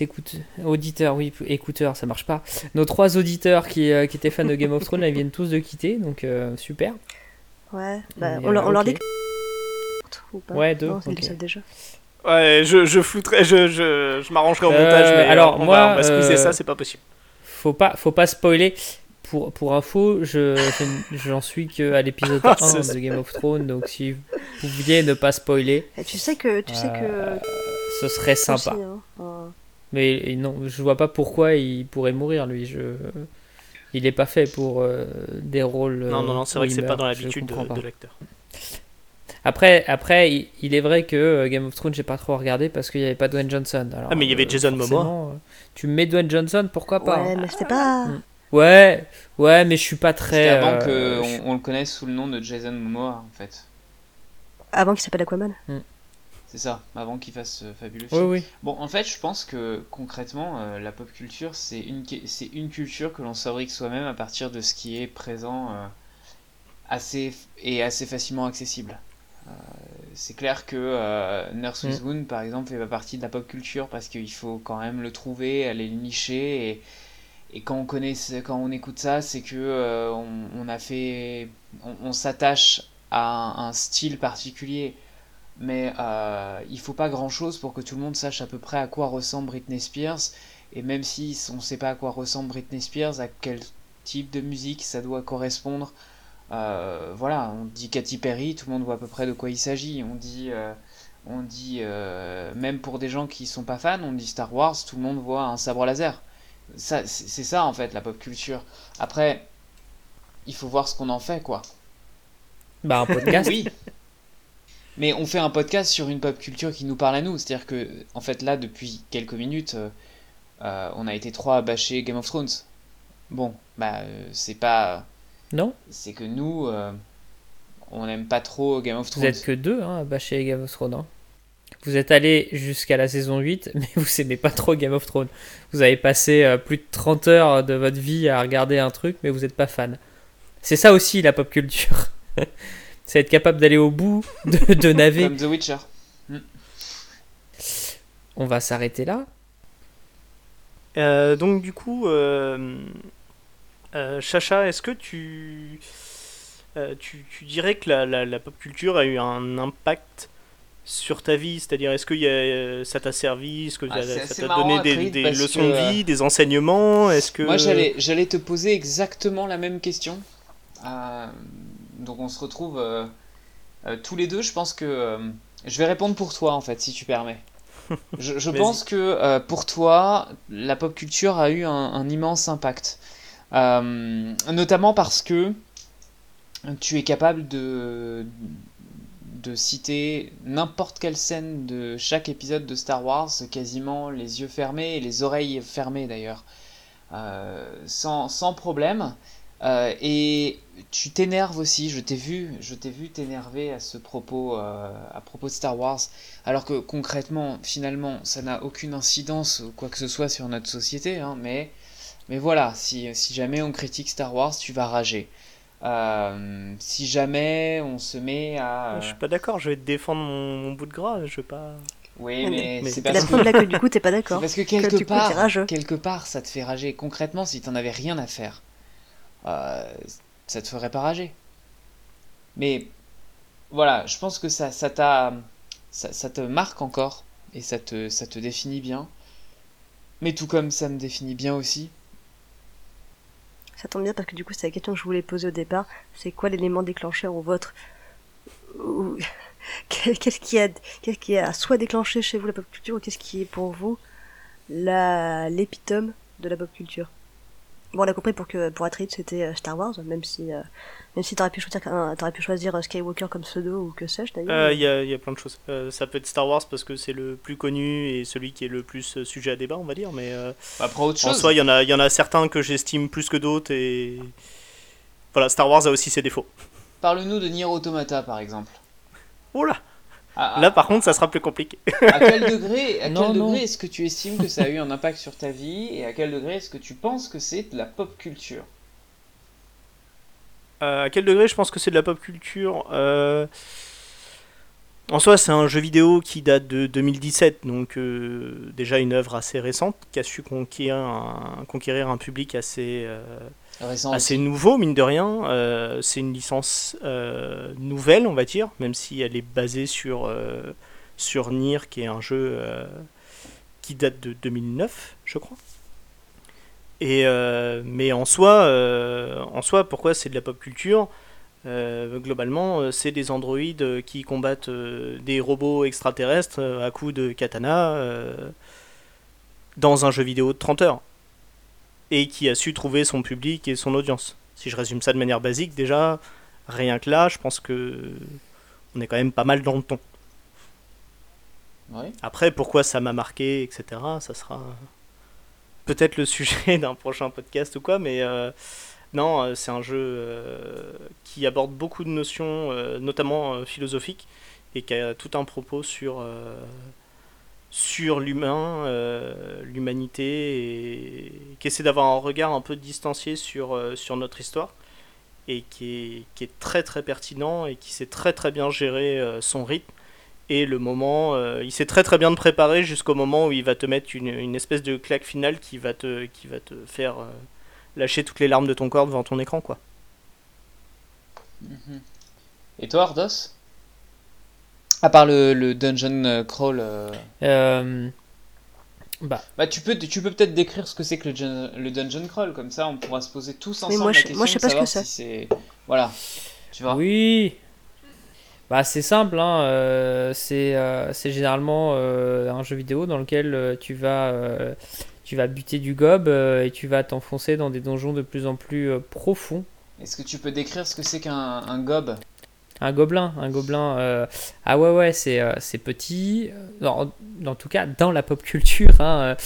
écoute- auditeurs, oui, écouteurs, ça marche pas. Nos trois auditeurs qui, euh, qui étaient fans de Game of Thrones, là, ils viennent tous de quitter, donc euh, super. Ouais, bah, on, leur- on leur ok. dit que... Ou pas Ouais, deux, Non, ils ok. le savent déjà. Ouais, je, je flouterai, je, je, je m'arrangerai au Euh, montage, mais alors, on, moi, va, on va squeezer euh, ça, c'est pas possible. Faut pas, faut pas spoiler. Pour, pour info, je, je- j'en suis que à l'épisode Ah, 1 c'est- de Game of Thrones, donc si vous pouviez ne pas spoiler, Et tu sais que... Tu sais Euh, que... ce serait sympa. aussi, hein, euh, Mais non, je vois pas pourquoi il pourrait mourir lui. Je, il est pas fait pour euh, des rôles. Non, non, non, c'est vrai que c'est pas dans l'habitude de, comprends pas. de l'acteur. Après, après, il, il est vrai que euh, Game of Thrones, j'ai pas trop regardé parce qu'il y avait pas Dwayne Johnson. Alors, Ah, mais il y avait Jason Momoa. euh, Tu mets Dwayne Johnson, pourquoi pas Ouais, mais c'était pas... Mm. Ouais, ouais, mais je suis pas très. avant euh, qu'on je- on le connaisse sous le nom de Jason Momoa, en fait. Avant qu'il s'appelle Aquaman. C'est ça, avant qu'il fasse ce fabuleux Oui, film. oui. Bon, en fait, je pense que concrètement, euh, la pop culture, c'est une, c'est une culture que l'on fabrique soi-même à partir de ce qui est présent euh, assez, et assez facilement accessible. Euh, c'est clair que euh, Nurse with Mm. Wound, par exemple, fait pas partie de la pop culture parce qu'il faut quand même le trouver, aller le nicher. Et, et quand on connaît, quand on écoute ça, c'est que euh, on, a fait, on, s'attache à un, style particulier. Mais euh, il faut pas grand chose pour que tout le monde sache à peu près à quoi ressemble Britney Spears. Et même si on sait pas à quoi ressemble Britney Spears, à quel type de musique ça doit correspondre, euh, voilà, on dit Katy Perry, tout le monde voit à peu près de quoi il s'agit. On dit, euh, on dit même pour des gens qui sont pas fans, on dit Star Wars, tout le monde voit un sabre laser. Ça, c'est ça en fait la pop culture. Après, il faut voir ce qu'on en fait, quoi. Bah, un podcast. Oui. Mais on fait un podcast sur une pop culture qui nous parle à nous. C'est-à-dire que, en fait, là, depuis quelques minutes, euh, euh, on a été trois à bâcher Game of Thrones. Bon, bah, euh, c'est pas. Non C'est que nous, euh, on n'aime pas trop Game of Vous Thrones. êtes que deux hein, à bâcher Game of Thrones. hein. Vous êtes allé jusqu'à la saison 8, mais vous aimez pas trop Game of Thrones. Vous avez passé euh, plus de 30 heures de votre vie à regarder un truc, mais vous n'êtes pas fan. C'est ça aussi la pop culture. C'est être capable d'aller au bout, de, de naver. Comme The Witcher. On va s'arrêter là. Euh, donc du coup, euh, euh, Chacha, est-ce que tu, euh, tu, tu dirais que la, la- la pop culture a eu un impact sur ta vie C'est-à-dire, est-ce que y a, euh, ça t'a servi Est-ce que Ah, ça- t'a donné des, leçons que, de vie, des enseignements Est-ce que Moi, j'allais, te poser exactement la même question. Euh, donc, on se retrouve euh, euh, tous les deux. Je pense que je vais répondre pour toi, en fait, si tu permets. Je, pense que pour toi, la pop culture a eu un, un immense impact. Notamment parce que tu es capable de, de citer n'importe quelle scène de chaque épisode de Star Wars, quasiment les yeux fermés les oreilles fermées d'ailleurs, euh, sans, sans problème. Euh, et tu t'énerves aussi, je t'ai vu, je t'ai vu t'énerver à ce propos, euh, à propos de Star Wars, alors que concrètement, finalement, ça n'a aucune incidence ou quoi que ce soit sur notre société, hein, mais, mais voilà, si, si jamais on critique Star Wars, tu vas rager. Euh, si jamais on se met à... Je suis pas d'accord, je vais te défendre mon, mon bout de gras, je vais pas... Oui, Mais- mais, c'est La parce que... preuve là que du coup t'es pas C'est d'accord. parce que Que quelque coup, part, quelque part, ça te fait rager. Concrètement, si t'en avais rien à faire, euh, ça te ferait pas rager. Mais voilà, je pense que ça, ça t'a, ça, ça te marque encore et ça te, ça te définit bien. Mais tout comme ça me définit bien aussi. Ça tombe bien parce que du coup c'est la question que je voulais poser au départ. C'est quoi l'élément déclencheur ou votre ou- Qu'est-ce qui a qu'est-ce qui a soit déclenché chez vous la pop culture ou qu'est-ce qui est pour vous la l'épitome de la pop culture? Bon, on a compris pour que pour Atreides c'était euh, Star Wars, même si euh, même si t'aurais pu choisir t'aurais pu choisir euh, Skywalker comme pseudo ou que sais-je d'ailleurs. Euh, Il y, a, il y a plein de choses. Euh, ça peut être Star Wars parce que c'est le plus connu et celui qui est le plus sujet à débat, on va dire, mais... euh, Après autre En soi, il y, en a- il y en a certains que j'estime plus que d'autres et. Voilà, Star Wars a aussi ses défauts. Parle-nous de Nier Automata par exemple. Oh là À, Là, par contre, ça sera plus compliqué. à quel degré, à Non, quel non. degré est-ce que tu estimes que ça a eu un impact sur ta vie et à quel degré est-ce que tu penses que c'est de la pop culture Euh, à quel degré je pense que c'est de la pop culture Euh, En soi, c'est un jeu vidéo qui date de 2017, donc euh, déjà une œuvre assez récente, qui a su conquérir un, conquérir un public assez, assez nouveau, mine de rien. Euh, c'est une licence euh, nouvelle, on va dire, même si elle est basée sur, euh, sur Nier, qui est un jeu euh, qui date de 2009, je crois. Et, mais en soi, en soi, pourquoi c'est de la pop culture? Globalement, c'est des androïdes qui combattent des robots extraterrestres à coups de katana dans un jeu vidéo de 30 heures et qui a su trouver son public et son audience. Si je résume ça de manière basique, déjà, rien que là, je pense que on est quand même pas mal dans le ton. Ouais. Après, pourquoi ça m'a marqué, etc., ça sera peut-être le sujet d'un prochain podcast ou quoi, mais euh, non, euh, c'est un jeu euh, qui aborde beaucoup de notions, euh, notamment philosophiques, et qui a tout un propos sur, sur l'humain, euh, l'humanité, et qui essaie d'avoir un regard un peu distancié sur, euh, sur notre histoire, et qui est, qui est très très pertinent, et qui sait très très bien gérer euh, son rythme, Et le moment, il sait très très bien te préparer jusqu'au moment où il va te mettre une, une, espèce de claque finale qui va te, qui va te faire lâcher toutes les larmes de ton corps devant ton écran, quoi. Mhm. Et toi, Ardos? À part le, le dungeon crawl. euh, Euh, bah, Bah, tu peux, tu peux peut-être décrire ce que c'est que le, le dungeon crawl, comme ça on pourra se poser tous ensemble moi, la je- question moi, je sais de pas ce que savoir si c'est. Voilà. Tu vois oui. Bah, c'est simple, hein, euh, c'est euh, c'est généralement euh, un jeu vidéo dans lequel euh, tu vas, euh, tu vas buter du gob euh, et tu vas t'enfoncer dans des donjons de plus en plus euh, profonds. Est-ce que tu peux décrire ce que c'est qu'un un gob? Un gobelin, un gobelin. euh, Ah ouais, ouais, c'est euh, petit. euh, En, en tout cas, dans la pop culture, hein,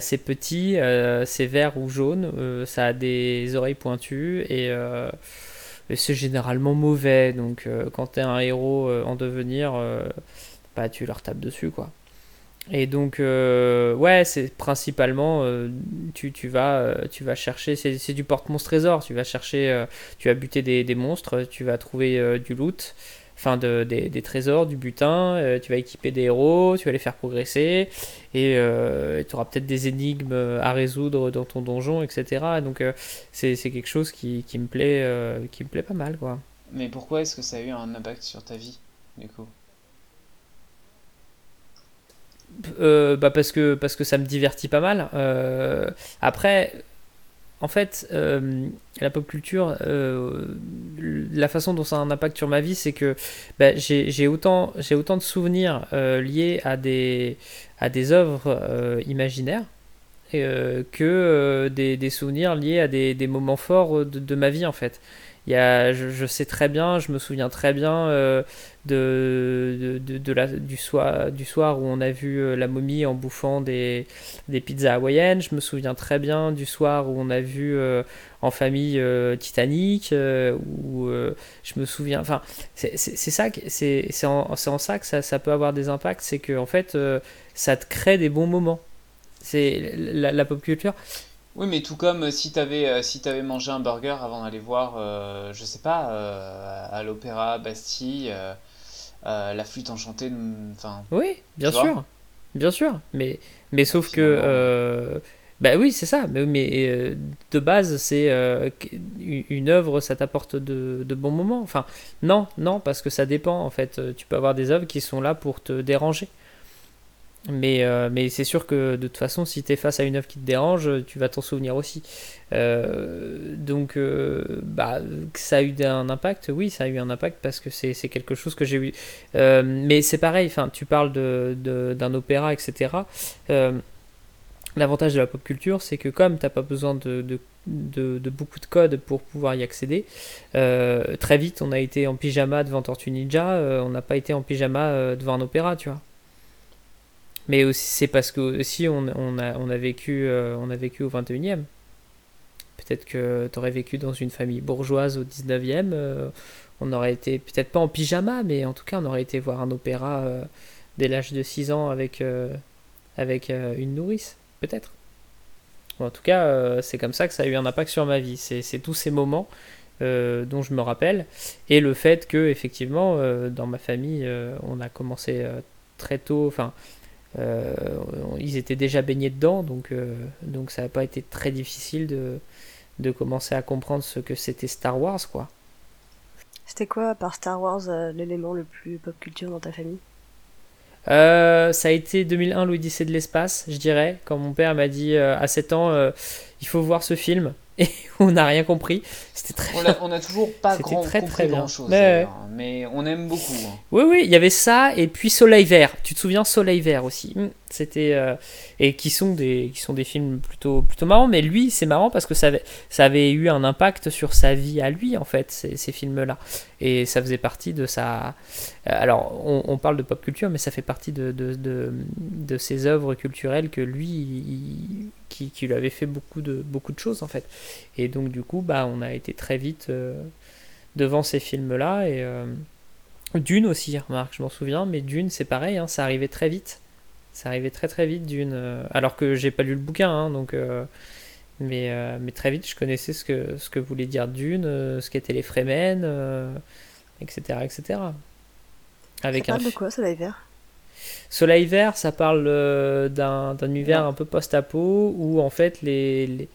c'est petit, c'est vert ou jaune, ça a des oreilles pointues et, c'est généralement mauvais. Donc, quand t'es un héros en devenir, bah, tu leur tapes dessus, quoi. Et donc, euh, ouais, c'est principalement, euh, tu, tu, vas, euh, tu vas chercher, c'est du porte-monstre trésor, tu vas chercher, tu vas buter des, des monstres, tu vas trouver du loot, enfin de, des, des trésors, du butin, tu vas équiper des héros, tu vas les faire progresser, et tu auras peut-être des énigmes à résoudre dans ton donjon, etc. Donc, c'est quelque chose qui, qui me plaît, qui me plaît pas mal, quoi. Mais pourquoi est-ce que ça a eu un impact sur ta vie, du coup? Euh, bah parce que parce que ça me divertit pas mal. Euh, après, en fait, euh, la pop culture, la façon dont ça a un impact sur ma vie, c'est que bah, j'ai autant autant de souvenirs liés à des à des œuvres imaginaires que des, des souvenirs liés à des, des moments forts de, de ma vie en fait. Il y a, je, sais très bien, je me souviens très bien euh, de, de, de, la, du, soir, du soir où on a vu euh, la momie en bouffant des, des pizzas hawaïennes. Je me souviens très bien du soir où on a vu euh, en famille Titanic. où je me souviens. Enfin, c'est ça, c'est en, en ça que ça, ça peut avoir des impacts. C'est que en fait, ça te crée des bons moments. C'est la, la pop culture. Oui, mais tout comme euh, si t'avais euh, si t'avais mangé un burger avant d'aller voir, euh, je sais pas, euh, à l'opéra Bastille, euh, euh, la flûte enchantée, enfin. Oui, bien Tu vois sûr, bien sûr, mais mais sauf que Finalement, euh, bah oui c'est ça, mais, mais euh, de base c'est euh, une une œuvre ça t'apporte de, de bons moments. Enfin non non parce que ça dépend en fait. Tu peux avoir des œuvres qui sont là pour te déranger. Mais, euh, mais c'est sûr que de toute façon, si tu es face à une œuvre qui te dérange, tu vas t'en souvenir aussi. Euh, donc, euh, bah, ça a eu un impact, oui, ça a eu un impact parce que c'est quelque chose que j'ai eu. Mais c'est pareil, tu parles de, de- d'un opéra, etc. L'avantage de la pop culture, c'est que comme tu n'as pas besoin de, de, de- de beaucoup de codes pour pouvoir y accéder, très vite on a été en pyjama devant Tortue Ninja, on n'a pas été en pyjama devant un opéra, tu vois. Mais aussi c'est parce que aussi on, a, on a vécu euh, on a vécu au 21e. Peut-être que tu aurais vécu dans une famille bourgeoise au 19e, euh, on aurait été peut-être pas en pyjama, mais en tout cas on aurait été voir un opéra euh, dès l'âge de 6 ans avec, avec une nourrice, peut-être. En tout cas, c'est comme ça que ça a eu un impact sur ma vie. C'est tous ces moments dont je me rappelle et le fait que effectivement dans ma famille on a commencé très tôt, enfin euh, ils étaient déjà baignés dedans, donc, euh, donc ça n'a pas été très difficile de, de commencer à comprendre ce que c'était Star Wars, quoi. C'était quoi, par Star Wars, euh, l'élément le plus pop culture dans ta famille? Ça a été 2001, l'Odyssée de l'espace, je dirais, quand mon père m'a dit à 7 ans, il faut voir ce film, et on n'a rien compris. C'était très On a, on a toujours pas grand, très, compris très bien. grand chose, Mais- mais on aime beaucoup. hein. Oui, oui, il y avait ça, et puis Soleil Vert. Tu te souviens Soleil Vert aussi? Hmm, C'était. euh, et qui sont, des, qui sont des films plutôt, plutôt marrants, mais lui, c'est marrant parce que ça avait, ça avait eu un impact sur sa vie à lui, en fait, ces, ces films-là. Et ça faisait partie de sa. euh, Alors, on, on parle de pop culture, mais ça fait partie de, de, de, de ses œuvres culturelles que lui, il- qui, qui lui avait fait beaucoup de, beaucoup de choses, en fait. Et donc, du coup, bah, on a été très vite euh, devant ces films-là, et. euh, Dune aussi, remarque, je m'en souviens, mais Dune, c'est pareil, hein, ça arrivait très vite. Ça arrivait très très vite, Dune. euh, alors que j'ai pas lu le bouquin, hein, donc. mais, mais très vite, je connaissais ce que, ce que voulait dire Dune, ce qu'étaient les Fremen, etc., etc. Avec ça un parle de quoi, Soleil Vert Soleil Vert, ça parle euh, d'un univers un peu post-apo où en fait les, les-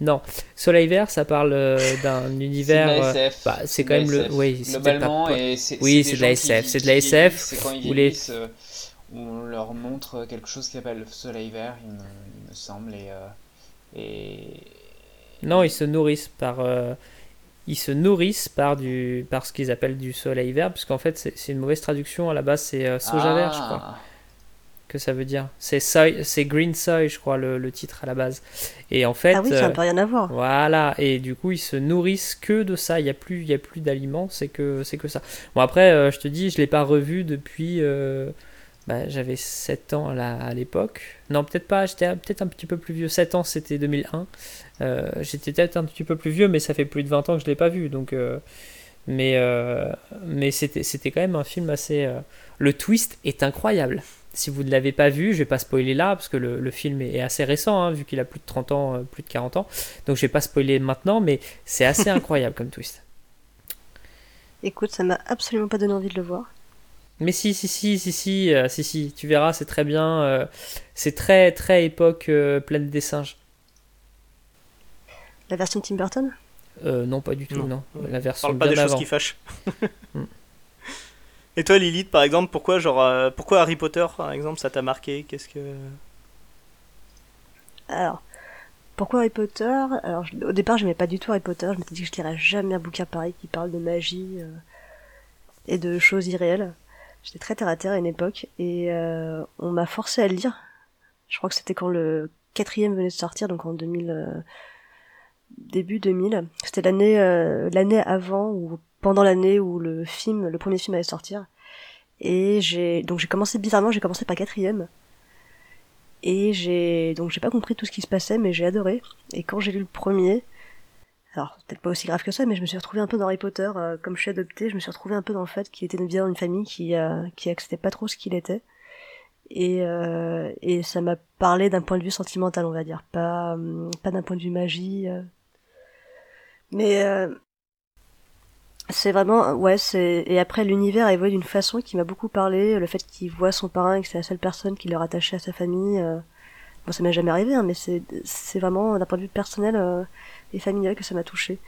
Non, Soleil Vert, ça parle euh, d'un univers. C'est de euh, la SF. bah, c'est quand même le- oui, c'est pas- c'est Oui, c'est c'est de la SF, c'est de la SF, quand ils où les- euh, on leur montre quelque chose qui s'appelle le soleil vert, il me, il me semble, et, euh, et... Non, ils se nourrissent par. Euh, Ils se nourrissent par, du, par ce qu'ils appellent du soleil vert, puisqu'en fait c'est une mauvaise traduction, à la base c'est euh, soja vert, je crois. Ah. que ça veut dire. C'est Green Soy, je crois, le, le titre à la base. Et en fait, Ah oui, ça euh, n'a pas rien à voir. voilà. Et du coup, ils se nourrissent que de ça. Il n'y a plus, il y a plus d'aliments, c'est que, c'est que ça. Bon après, euh, je te dis, je l'ai pas revu depuis. euh, bah, j'avais 7 ans à la- à l'époque. Non, peut-être pas. J'étais peut-être un petit peu plus vieux. 7 ans, c'était 2001. Euh, j'étais peut-être un petit peu plus vieux, mais ça fait plus de 20 ans que je l'ai pas vu. Donc, euh, mais euh, mais c'était, quand même un film assez. le twist est incroyable. Si vous ne l'avez pas vu, je vais pas spoiler là, parce que le, le film est assez récent, hein, vu qu'il a plus de 30 ans, plus de 40 ans. Donc je vais pas spoiler maintenant, mais c'est assez incroyable comme twist. Écoute, ça m'a absolument pas donné envie de le voir. Mais si, si, si, si, si, euh, si, si, tu verras, c'est très bien. euh, c'est très, très époque euh, Planète des singes. La version Tim Burton? Euh, non, pas du tout, non. Non. La On version parle pas des choses avant. qui fâchent. Hmm. Et toi, Lilith, par exemple, pourquoi, genre, euh, pourquoi Harry Potter, par exemple, ça t'a marqué? Qu'est-ce que. Alors, pourquoi Harry Potter? Alors, je- au départ, j'aimais pas du tout Harry Potter. Je m'étais dit que je lirais jamais un bouquin pareil qui parle de magie euh, et de choses irréelles. J'étais très terre à terre à une époque et euh, on m'a forcé à le lire. Je crois que c'était quand le quatrième venait de sortir, donc en 2000, euh, début 2000. C'était l'année euh, l'année avant ou pendant l'année où le film, le premier film allait sortir. Et j'ai donc j'ai commencé bizarrement, j'ai commencé par quatrième. Et j'ai donc j'ai pas compris tout ce qui se passait, mais j'ai adoré. Et quand j'ai lu le premier, alors peut-être pas aussi grave que ça, mais je me suis retrouvée un peu dans Harry Potter, euh, comme je suis adoptée, je me suis retrouvée un peu dans le fait qu'il était bien dans une famille qui euh, qui acceptait pas trop ce qu'il était. Et euh, et ça m'a parlé d'un point de vue sentimental, on va dire, pas hum, pas d'un point de vue magie. Mais euh, c'est vraiment ouais c'est et après l'univers a évolué d'une façon qui m'a beaucoup parlé le fait qu'il voit son parrain et que c'est la seule personne qui le rattachait à sa famille euh, bon ça m'est jamais arrivé hein, mais c'est c'est vraiment d'un point de vue personnel euh, et familial que ça m'a touché.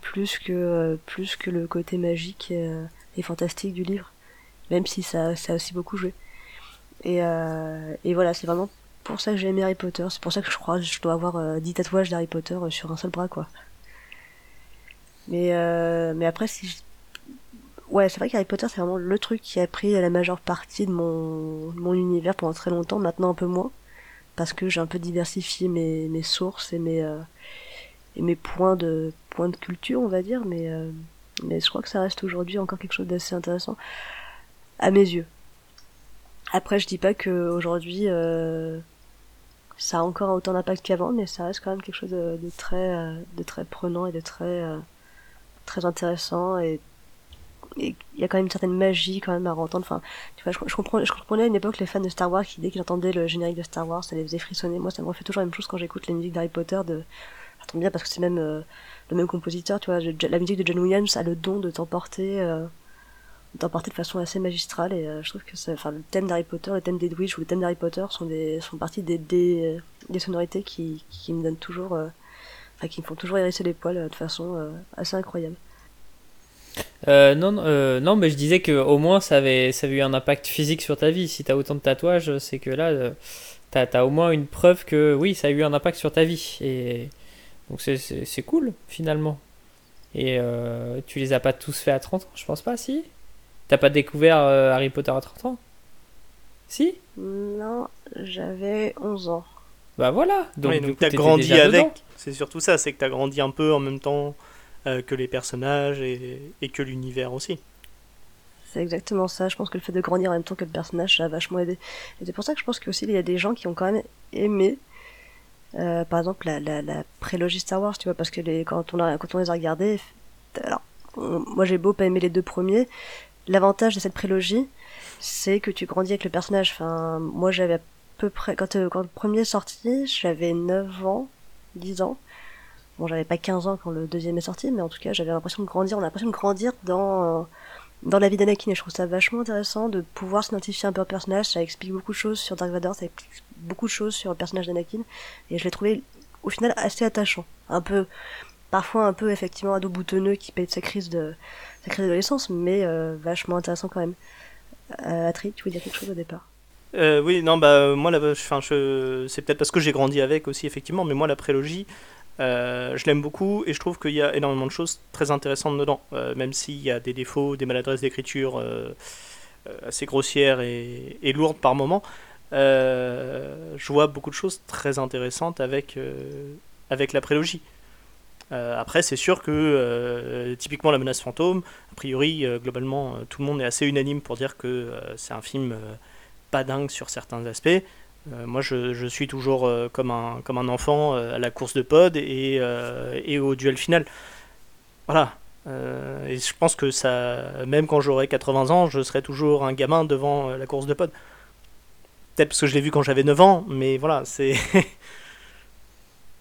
Plus que euh, plus que le côté magique euh, et fantastique du livre. Même si ça ça a aussi beaucoup joué. Et euh, et voilà c'est vraiment pour ça que j'ai aimé Harry Potter. C'est pour ça que je crois que je dois avoir euh, 10 tatouages d'Harry Potter sur un seul bras quoi mais, euh, mais après, si je... Ouais, c'est vrai qu'Harry Potter, c'est vraiment le truc qui a pris la majeure partie de mon, de mon univers pendant très longtemps, maintenant un peu moins. Parce que j'ai un peu diversifié mes, mes sources et mes, euh, et mes points de, points de culture, on va dire. Mais, euh, mais je crois que ça reste aujourd'hui encore quelque chose d'assez intéressant. À mes yeux. Après, je dis pas que aujourd'hui euh, ça a encore autant d'impact qu'avant, mais ça reste quand même quelque chose de, de très, euh, de très prenant et de très, euh, très intéressant et il y a quand même une certaine magie quand même à entendre enfin tu vois je, comprends je comprenais à une époque les fans de Star Wars qui dès qu'ils entendaient le générique de Star Wars ça les faisait frissonner. Moi ça me refait toujours la même chose quand j'écoute les musiques d'Harry Potter de ça tombe bien parce que c'est même euh, le même compositeur tu vois la musique de John Williams a le don de t'emporter euh, de t'emporter de façon assez magistrale et euh, je trouve que c'est enfin le thème d'Harry Potter le thème d'Edwidge ou le thème d'Harry Potter sont des sont partie des des, des sonorités qui qui me donnent toujours enfin qui me font toujours hérisser les poils euh, de façon euh, assez incroyable Euh, non, non, euh, non, mais je disais que au moins ça avait, ça avait eu un impact physique sur ta vie. Si t'as autant de tatouages, c'est que là, euh, t'as, t'as au moins une preuve que oui, ça a eu un impact sur ta vie. Et donc c'est, cool finalement. Et euh, tu les as pas tous fait à 30 ans, je pense pas, si T'as pas découvert euh, Harry Potter à 30 ans? Si? Non, j'avais 11 ans. Bah voilà. Donc, donc t'as grandi déjà avec. C'est surtout ça, c'est que t'as grandi un peu en même temps euh, que les personnages et, que l'univers aussi. C'est exactement ça. Je pense que le fait de grandir en même temps que le personnage, ça a vachement aidé. Et c'est pour ça que je pense qu'aussi il y a des gens qui ont quand même aimé, euh, par exemple, la, la, prélogie Star Wars, tu vois, parce que les, quand, on a, quand on les a regardés, alors, moi j'ai beau pas aimer les deux premiers, l'avantage de cette prélogie, c'est que tu grandis avec le personnage. Enfin, moi j'avais à peu près, quand, euh, quand le premier est sorti, j'avais 9 ans, 10 ans. Bon, j'avais pas 15 ans quand le deuxième est sorti, mais en tout cas, j'avais l'impression de grandir. On a l'impression de grandir dans, dans la vie d'Anakin et je trouve ça vachement intéressant de pouvoir s'identifier un peu au personnage. Ça explique beaucoup de choses sur Dark Vador, ça explique beaucoup de choses sur le personnage d'Anakin et je l'ai trouvé au final assez attachant. Un peu, parfois un peu effectivement ado boutonneux qui paye de sa crise de sa crise d'adolescence, mais euh, vachement intéressant quand même. Euh, Atri, tu voulais dire quelque chose au départ? Euh, oui, non, bah moi, là, enfin, je... c'est peut-être parce que j'ai grandi avec aussi, effectivement, mais moi, la prélogie, euh, je l'aime beaucoup et je trouve qu'il y a énormément de choses très intéressantes dedans, euh, même s'il y a des défauts, des maladresses d'écriture euh, euh, assez grossières et, lourdes par moments. euh, je vois beaucoup de choses très intéressantes avec, euh, avec la prélogie. Euh, après, c'est sûr que euh, typiquement la menace fantôme, a priori, euh, globalement, euh, tout le monde est assez unanime pour dire que euh, c'est un film euh, pas dingue sur certains aspects. Euh, moi, je, suis toujours euh, comme, un, comme un enfant euh, à la course de pod et, au duel final. Voilà. Et je pense que ça, même quand j'aurai 80 ans, je serai toujours un gamin devant la course de pod. Peut-être parce que je l'ai vu quand j'avais 9 ans, mais voilà, c'est.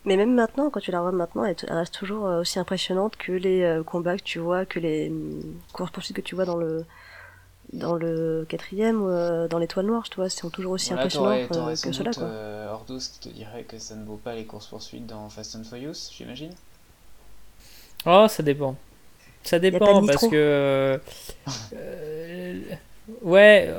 Mais même maintenant, quand tu la vois maintenant, elle, te- elle reste toujours aussi impressionnante que les combats que tu vois, que les hum, courses poursuites que tu vois dans le dans le quatrième ou euh, dans l'étoile noire, tu vois, sont toujours aussi Voilà, impressionnantes t'aurais, euh, que cela, doute quoi. euh, Ordos qui te dirait que ça ne vaut pas les courses-poursuites dans Fast and Furious, j'imagine Oh, ça dépend. Ça dépend parce que. euh, euh, ouais,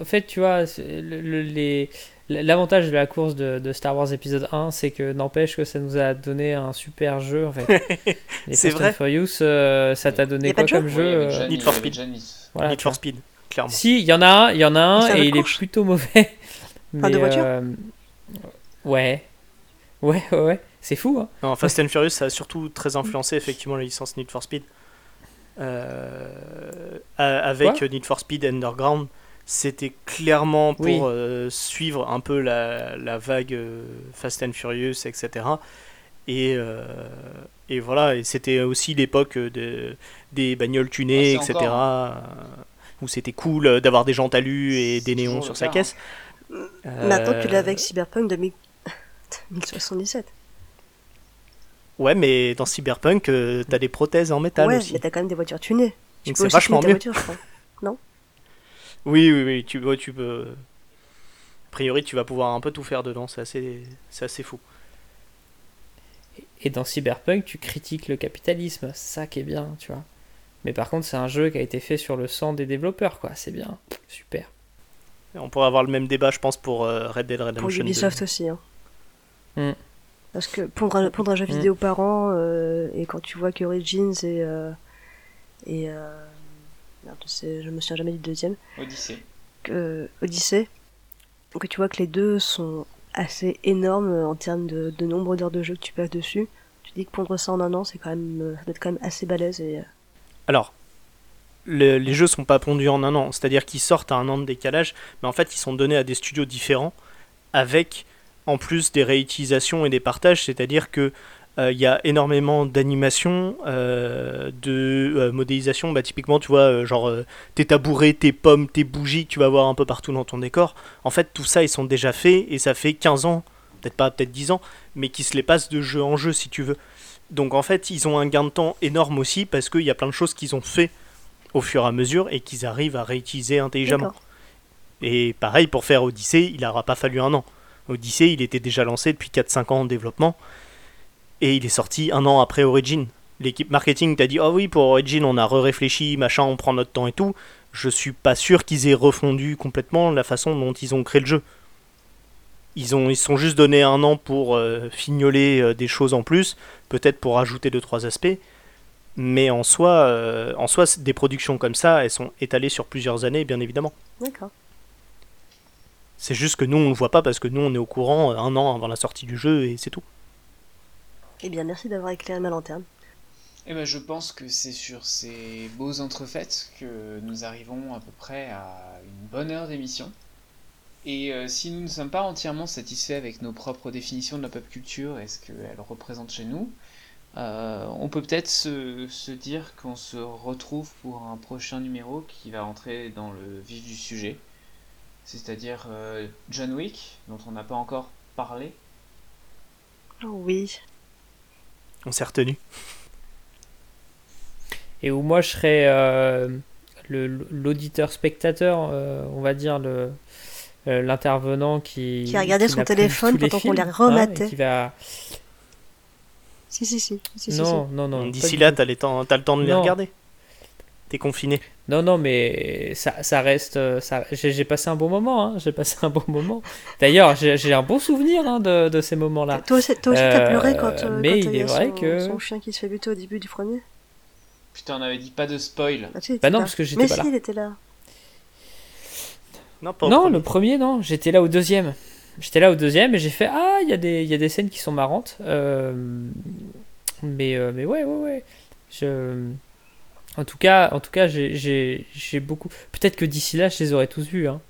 en fait, tu vois, c'est le- le- les. L'avantage de la course de, de Star Wars épisode 1, c'est que n'empêche que ça nous a donné un super jeu en fait. C'est Fast vrai. and Furious, euh, ça t'a donné quoi de jeu comme jeu Oui, euh, Need for Speed. voilà, Need for. Speed, clairement. Si, il y en a un, il y en a un et il est plutôt mauvais. Enfin, de voiture? euh, Ouais. Ouais, ouais, ouais. C'est fou, hein. Non, Fast and Furious, ça a surtout très influencé effectivement la licence Need for Speed. Euh, avec Quoi? Need for Speed Underground, c'était clairement pour Oui. euh, suivre un peu la, la vague euh, Fast and Furious, etc. Et, euh, et voilà, et c'était aussi l'époque de, des bagnoles tunées, Ah, etc. encore, Où c'était cool euh, d'avoir des gens talus et des néons sur sa cas, caisse. Maintenant, tu l'as avec Cyberpunk 2000 2077. Ouais, mais dans Cyberpunk, euh, t'as des prothèses en métal ouais, aussi. mais t'as quand même des voitures tunées. Tu Donc peux c'est vachement mieux. voiture, je crois. Oui, oui, oui, tu, ouais, tu peux. A priori, tu vas pouvoir un peu tout faire dedans, c'est assez, c'est assez fou. Et dans Cyberpunk, tu critiques le capitalisme, c'est ça qui est bien, tu vois. Mais par contre, c'est un jeu qui a été fait sur le sang des développeurs, quoi. C'est bien, super. Et on pourrait avoir le même débat, je pense, pour euh, Red Dead Redemption Pour 2. Ubisoft aussi. Hein. Hmm. Parce que pondre un, pondre un jeu Hmm. vidéo par an, euh, et quand tu vois que Origins et. Euh, et euh, merde, je me souviens jamais du deuxième. Odyssey. que Odyssey, que tu vois que les deux sont assez énormes en termes de, de nombre d'heures de jeu que tu passes dessus. Tu dis que pondre ça en un an, c'est quand même, ça doit être quand même assez balèze et euh, Alors, le- les jeux sont pas pondus en un an, c'est-à-dire qu'ils sortent à un an de décalage, mais en fait, ils sont donnés à des studios différents, avec en plus des réutilisations et des partages, c'est-à-dire que euh, il y a énormément d'animations, euh, de euh, modélisation, bah, typiquement, tu vois, euh, genre tes tabourets, tes pommes, tes bougies, tu vas voir un peu partout dans ton décor. En fait, tout ça, ils sont déjà faits, et ça fait 15 ans, peut-être pas, peut-être 10 ans, mais qui se les passent de jeu en jeu, si tu veux. Donc en fait, ils ont un gain de temps énorme aussi, parce qu'il y a plein de choses qu'ils ont fait au fur et à mesure, et qu'ils arrivent à réutiliser intelligemment. Et pareil, pour faire Odyssey, il n'aura pas fallu un an. Odyssey, il était déjà lancé depuis 4-5 ans en développement, et il est sorti un an après Origin. L'équipe marketing t'a dit Oh oui, pour Origin, on a réfléchi machin, on prend notre temps et tout. Je suis pas sûr qu'ils aient refondu complètement la façon dont ils ont créé le jeu. Ils ont ils se sont juste donné un an pour euh, fignoler euh, des choses en plus, peut-être pour ajouter deux trois aspects. Mais en soi, euh, en soi, des productions comme ça, elles sont étalées sur plusieurs années, bien évidemment. D'accord. C'est juste que nous, on ne le voit pas parce que nous, on est au courant un an avant la sortie du jeu et c'est tout. Eh bien, merci d'avoir éclairé ma lanterne. Eh ben, je pense que c'est sur ces beaux entrefaites que nous arrivons à peu près à une bonne heure d'émission. Et euh, si nous ne sommes pas entièrement satisfaits avec nos propres définitions de la pop culture et ce qu'elle représente chez nous, euh, on peut peut-être se, se dire qu'on se retrouve pour un prochain numéro qui va entrer dans le vif du sujet. C'est-à-dire euh, John Wick, dont on n'a pas encore parlé. Oh oui. On s'est retenu. Et où moi je serais euh, le- l'auditeur spectateur, euh, on va dire le l'intervenant qui Qui a regardé son téléphone les pendant qu'on les rematait. hein, et qui va Si, si, si. si, si, non non non D'ici là, t'as les temps- t'as le temps de les Non. regarder. T'es confiné. non non mais ça, ça reste euh, ça j'ai j'ai passé un bon moment hein, j'ai passé un bon moment d'ailleurs j'ai j'ai un bon souvenir hein, de, de ces moments là si. Toi aussi, t'as Euh, pleuré quand, euh, mais quand il y est a vrai son, que- son chien qui se fait buter au début du premier? Putain, on avait dit pas de spoil. Ah, Bah non, parce que j'étais Mais pas si, là. il était là. Non, pas au non premier. le premier non j'étais là au deuxième j'étais là au deuxième et j'ai fait ah il y a des il y a des scènes qui sont marrantes Euh, mais euh, mais ouais ouais ouais je en tout cas en tout cas j'ai beaucoup peut-être que d'ici là je les aurais tous vus hein.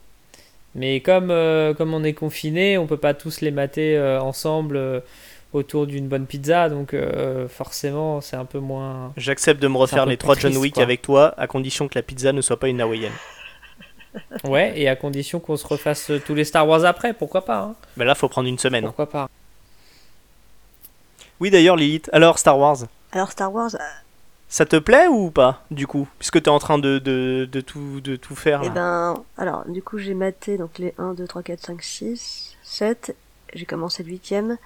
mais comme euh, comme on est confiné on peut pas tous les mater ensemble autour d'une bonne pizza donc euh, forcément c'est un peu moins J'accepte de me refaire les trois John Wick quoi. avec toi, à condition que la pizza ne soit pas une hawaïenne. Ouais et à condition qu'on se refasse euh, tous les Star Wars après pourquoi pas hein. Mais là, faut prendre une semaine. pourquoi pas Oui, d'ailleurs, Lilith, alors Star Wars, Alors Star Wars, ça te plaît ou pas, du coup Puisque t'es en train de, de, de tout, de tout faire. eh ben, alors, du coup, j'ai maté donc les 1, 2, 3, 4, 5, 6, 7. J'ai commencé le huitième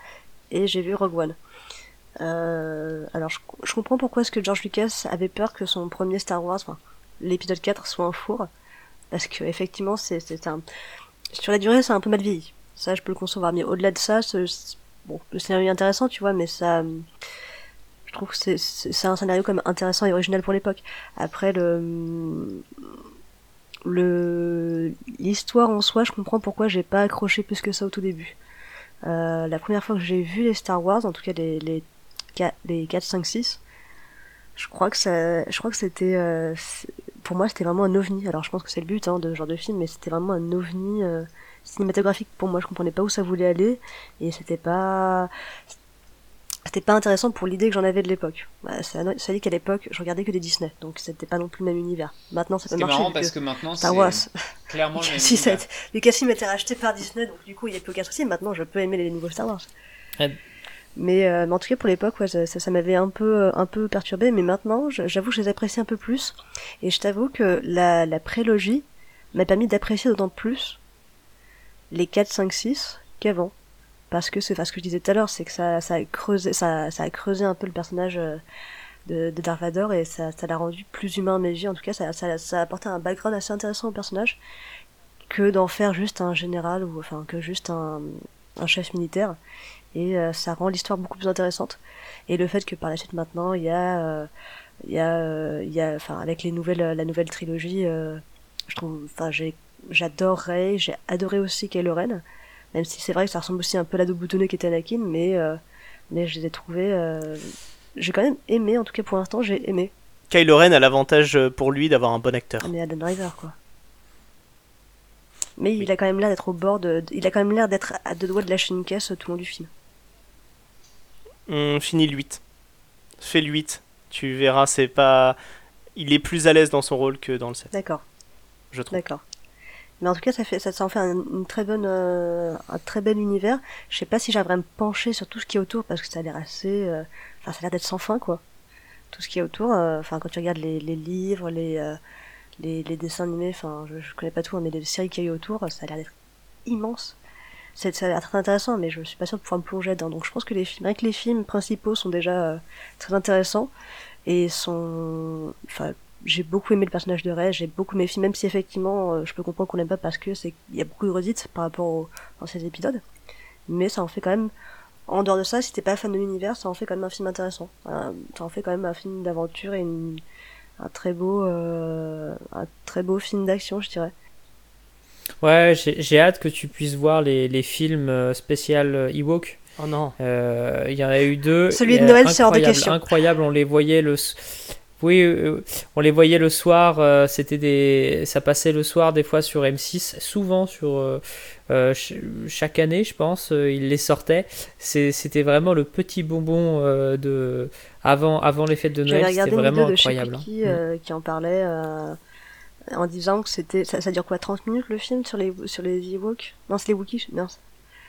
et j'ai vu Rogue One. Euh, alors, je, je comprends pourquoi est-ce que George Lucas avait peur que son premier Star Wars, enfin, l'épisode 4 soit un four. Parce que, effectivement, c'est, un, sur la durée, c'est un peu mal vieilli. Ça, je peux le concevoir. Mais au-delà de ça, bon, le scénario est intéressant, tu vois, mais ça, je trouve que c'est, un scénario comme intéressant et original pour l'époque. Après, le, le l'histoire en soi, je comprends pourquoi j'ai pas accroché plus que ça au tout début. Euh, la première fois que j'ai vu les Star Wars, en tout cas les les 4, les 4 5 6, je crois que ça je crois que c'était euh, pour moi c'était vraiment un ovni. Alors je pense que c'est le but hein, de ce genre de film mais c'était vraiment un ovni euh, cinématographique pour moi, je comprenais pas où ça voulait aller et c'était pas c'était pas intéressant pour l'idée que j'en avais de l'époque. Bah, ça, ça dit qu'à l'époque, je regardais que des Disney, donc c'était pas non plus le même univers. Maintenant, ça peut C'est marcher. marrant vu parce que que maintenant, Star c'est Wars, clairement le même si univers. Lucasfilm était racheté par Disney, donc du coup, il n'y a plus aucun souci. Maintenant, je peux aimer les nouveaux Star Wars. Euh, mais en tout cas, pour l'époque, ça, m'avait un peu, euh, un peu perturbé. Mais maintenant, j'avoue que je les apprécie un peu plus. Et je t'avoue que la, prélogie m'a permis d'apprécier d'autant plus les 4, 5, 6 qu'avant. Parce que c'est enfin, ce que je disais tout à l'heure, c'est que ça, ça, a creusé, ça, ça a creusé un peu le personnage euh, de, de Darth Vader et ça, ça l'a rendu plus humain à mes. En tout cas, ça, ça, ça a apporté un background assez intéressant au personnage que d'en faire juste un général ou enfin que juste un, un chef militaire. Et euh, ça rend l'histoire beaucoup plus intéressante. Et le fait que par la suite maintenant il y a, euh, il y a, euh, il y a, enfin avec les nouvelles, la nouvelle trilogie, je trouve, enfin j'ai, j'adore Rey, j'ai adoré aussi Kylo Ren. Même si c'est vrai que ça ressemble aussi un peu à l'ado boutonné qui était Anakin, mais mais je les ai trouvés, j'ai quand même aimé. En tout cas pour l'instant j'ai aimé. Kylo Ren a l'avantage pour lui d'avoir un bon acteur. Mais Adam Driver, quoi. Mais il a quand même l'air d'être au bord de. Il a quand même l'air d'être à deux doigts de lâcher une caisse tout le long du film. On finit le 8. Fais le 8. Tu verras, c'est pas. Il est plus à l'aise dans son rôle que dans le 7, D'accord, je trouve. d'accord. Mais en tout cas, ça, fait, ça, ça en fait un, une très bonne, euh, un très bel univers. Je sais pas si j'arriverai à me pencher sur tout ce qui est autour parce que ça a l'air assez. euh, Enfin, ça a l'air d'être sans fin, quoi. Tout ce qui est autour. euh, Enfin, quand tu regardes les, les livres, les, les, les dessins animés, enfin, je, je connais pas tout, hein, mais les séries qu'il y a eu autour, ça a l'air d'être immense. Ça a l'air très intéressant, mais je suis pas sûre de pouvoir me plonger dedans. Donc je pense que les films, que les films principaux sont déjà euh, très intéressants et sont, enfin, j'ai beaucoup aimé le personnage de Rey, j'ai beaucoup aimé le film, même si effectivement euh, je peux comprendre qu'on l'aime pas parce que c'est, il y a beaucoup de redites par rapport aux anciens épisodes, mais ça en fait quand même. En dehors de ça, si t'es pas fan de l'univers, ça en fait quand même un film intéressant. Ça en fait quand même un film d'aventure et une- un très beau, euh, un très beau film d'action, je dirais. Ouais, j'ai j'ai hâte que tu puisses voir les, les films euh, spécial euh, Ewok. Oh non. Euh, Il y en a eu deux. Celui de Noël, c'est hors de incroyable, question. Incroyable, on les voyait le. Oui, euh, on les voyait le soir. euh, C'était des, ça passait le soir des fois sur M6, souvent sur ch- chaque année, je pense. ils les sortaient. C'était vraiment le petit bonbon de avant, avant les fêtes de Noël. C'était vraiment incroyable. qui, hein. euh, qui en parlait euh, en disant que c'était. Ça, ça dure quoi 30 minutes le film sur les, sur les Ewoks? Non, c'est les Wookiees Non,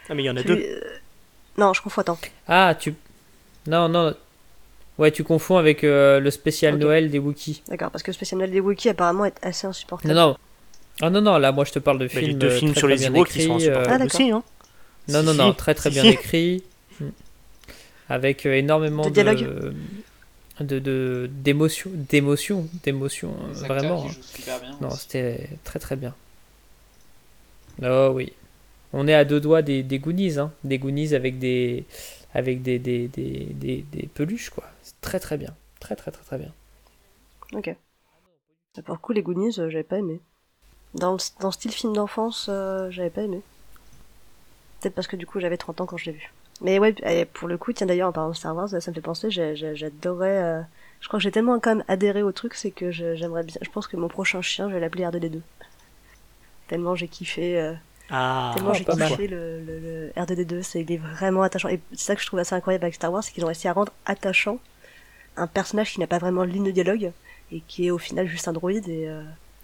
Ah, mais il y en a celui- deux. euh, non, je confonds, attends. Ah, tu. Non, non. Ouais, tu confonds avec euh, le spécial. Noël des Wookiees. D'accord, parce que le spécial Noël des Wookiees apparemment est assez insupportable. Non, non. Ah non, non, là, moi je te parle de Bah, les films. deux euh, films très, sur très les Ewoks qui sont euh, insupportables Ah, d'accord. aussi. Hein. Non, non, Si, non, si. très très Si, bien si. écrit. Mm. Avec euh, énormément De de dialogue. de de- d'émotion, d'émotion, d'émotion, acteurs vraiment. qui hein. bien. Non, aussi. c'était très très bien. Oh oui. On est à deux doigts des, des Goonies, hein. Des Goonies avec des avec des, des, des, des, des peluches, quoi. C'est très très bien. Très très très très bien. Ok. Pour le coup, les Goonies, euh, j'avais pas aimé. Dans le, dans le style film d'enfance, euh, j'avais pas aimé. Peut-être parce que du coup, j'avais 30 ans quand je l'ai vu. Mais ouais, et pour le coup, tiens d'ailleurs, en parlant de Star Wars, ça me fait penser, j'ai- j'ai- j'adorais. euh, je crois que j'ai tellement quand même adhéré au truc, c'est que j'aimerais bien. Je pense que mon prochain chien, je vais l'appeler R2D2. Tellement j'ai kiffé. euh, Ah, tellement j'ai pas mal. kiffé le, le, le R2D2, c'est il est vraiment attachant. Et c'est ça que je trouve assez incroyable avec Star Wars, c'est qu'ils ont réussi à rendre attachant un personnage qui n'a pas vraiment de ligne de dialogue et qui est au final juste un droïde et, euh,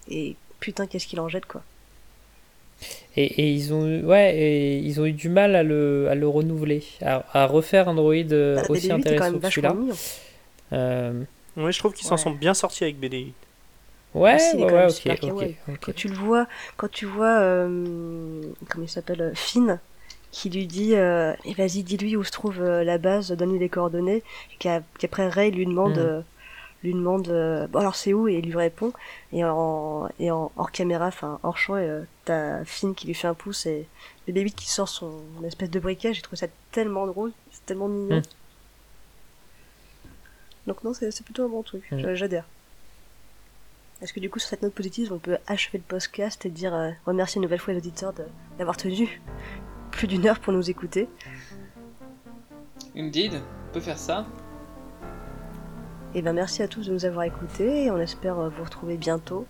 et putain qu'est-ce qu'il en jette quoi. Et, et ils ont eu, ouais, et ils ont eu du mal à le, à le renouveler, à, à refaire un droïde euh, Bah, aussi BD-8 intéressant que celui-là. Euh, Oui, je trouve qu'ils s'en Ouais. sont bien sortis avec BD. ouais, Aussi, est ouais, ouais, super ok, kawaii. ok, ok. Quand tu le vois, quand tu vois euh, comment il s'appelle euh, Finn qui lui dit euh, Eh, vas-y dis-lui où se trouve euh, la base, donne-lui les coordonnées et qu'après Ray lui demande Mhm. Lui demande euh, bon alors c'est où? Et il lui répond. Et en et en hors caméra enfin hors champ euh, t'as Finn qui lui fait un pouce et bébé 8 qui sort son espèce de briquet. J'ai trouvé ça tellement drôle c'est tellement mignon. Mhm. donc non c'est c'est plutôt un bon truc. J'a- j'adhère. Est-ce que du coup sur cette note positive on peut achever le podcast et dire euh, remercier une nouvelle fois les auditeurs de- d'avoir tenu plus d'une heure pour nous écouter. Indeed, on peut faire ça. Et ben merci à tous de nous avoir écoutés et on espère euh, vous retrouver bientôt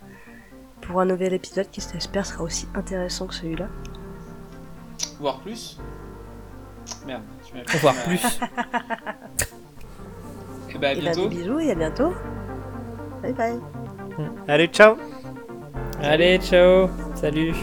pour un nouvel épisode qui j'espère sera aussi intéressant que celui-là. Voire plus? Merde, tu m'as Voire plus. Et bah à et ben bientôt. des bisous et à bientôt. Bye bye. Allez, ciao Allez, ciao. Salut.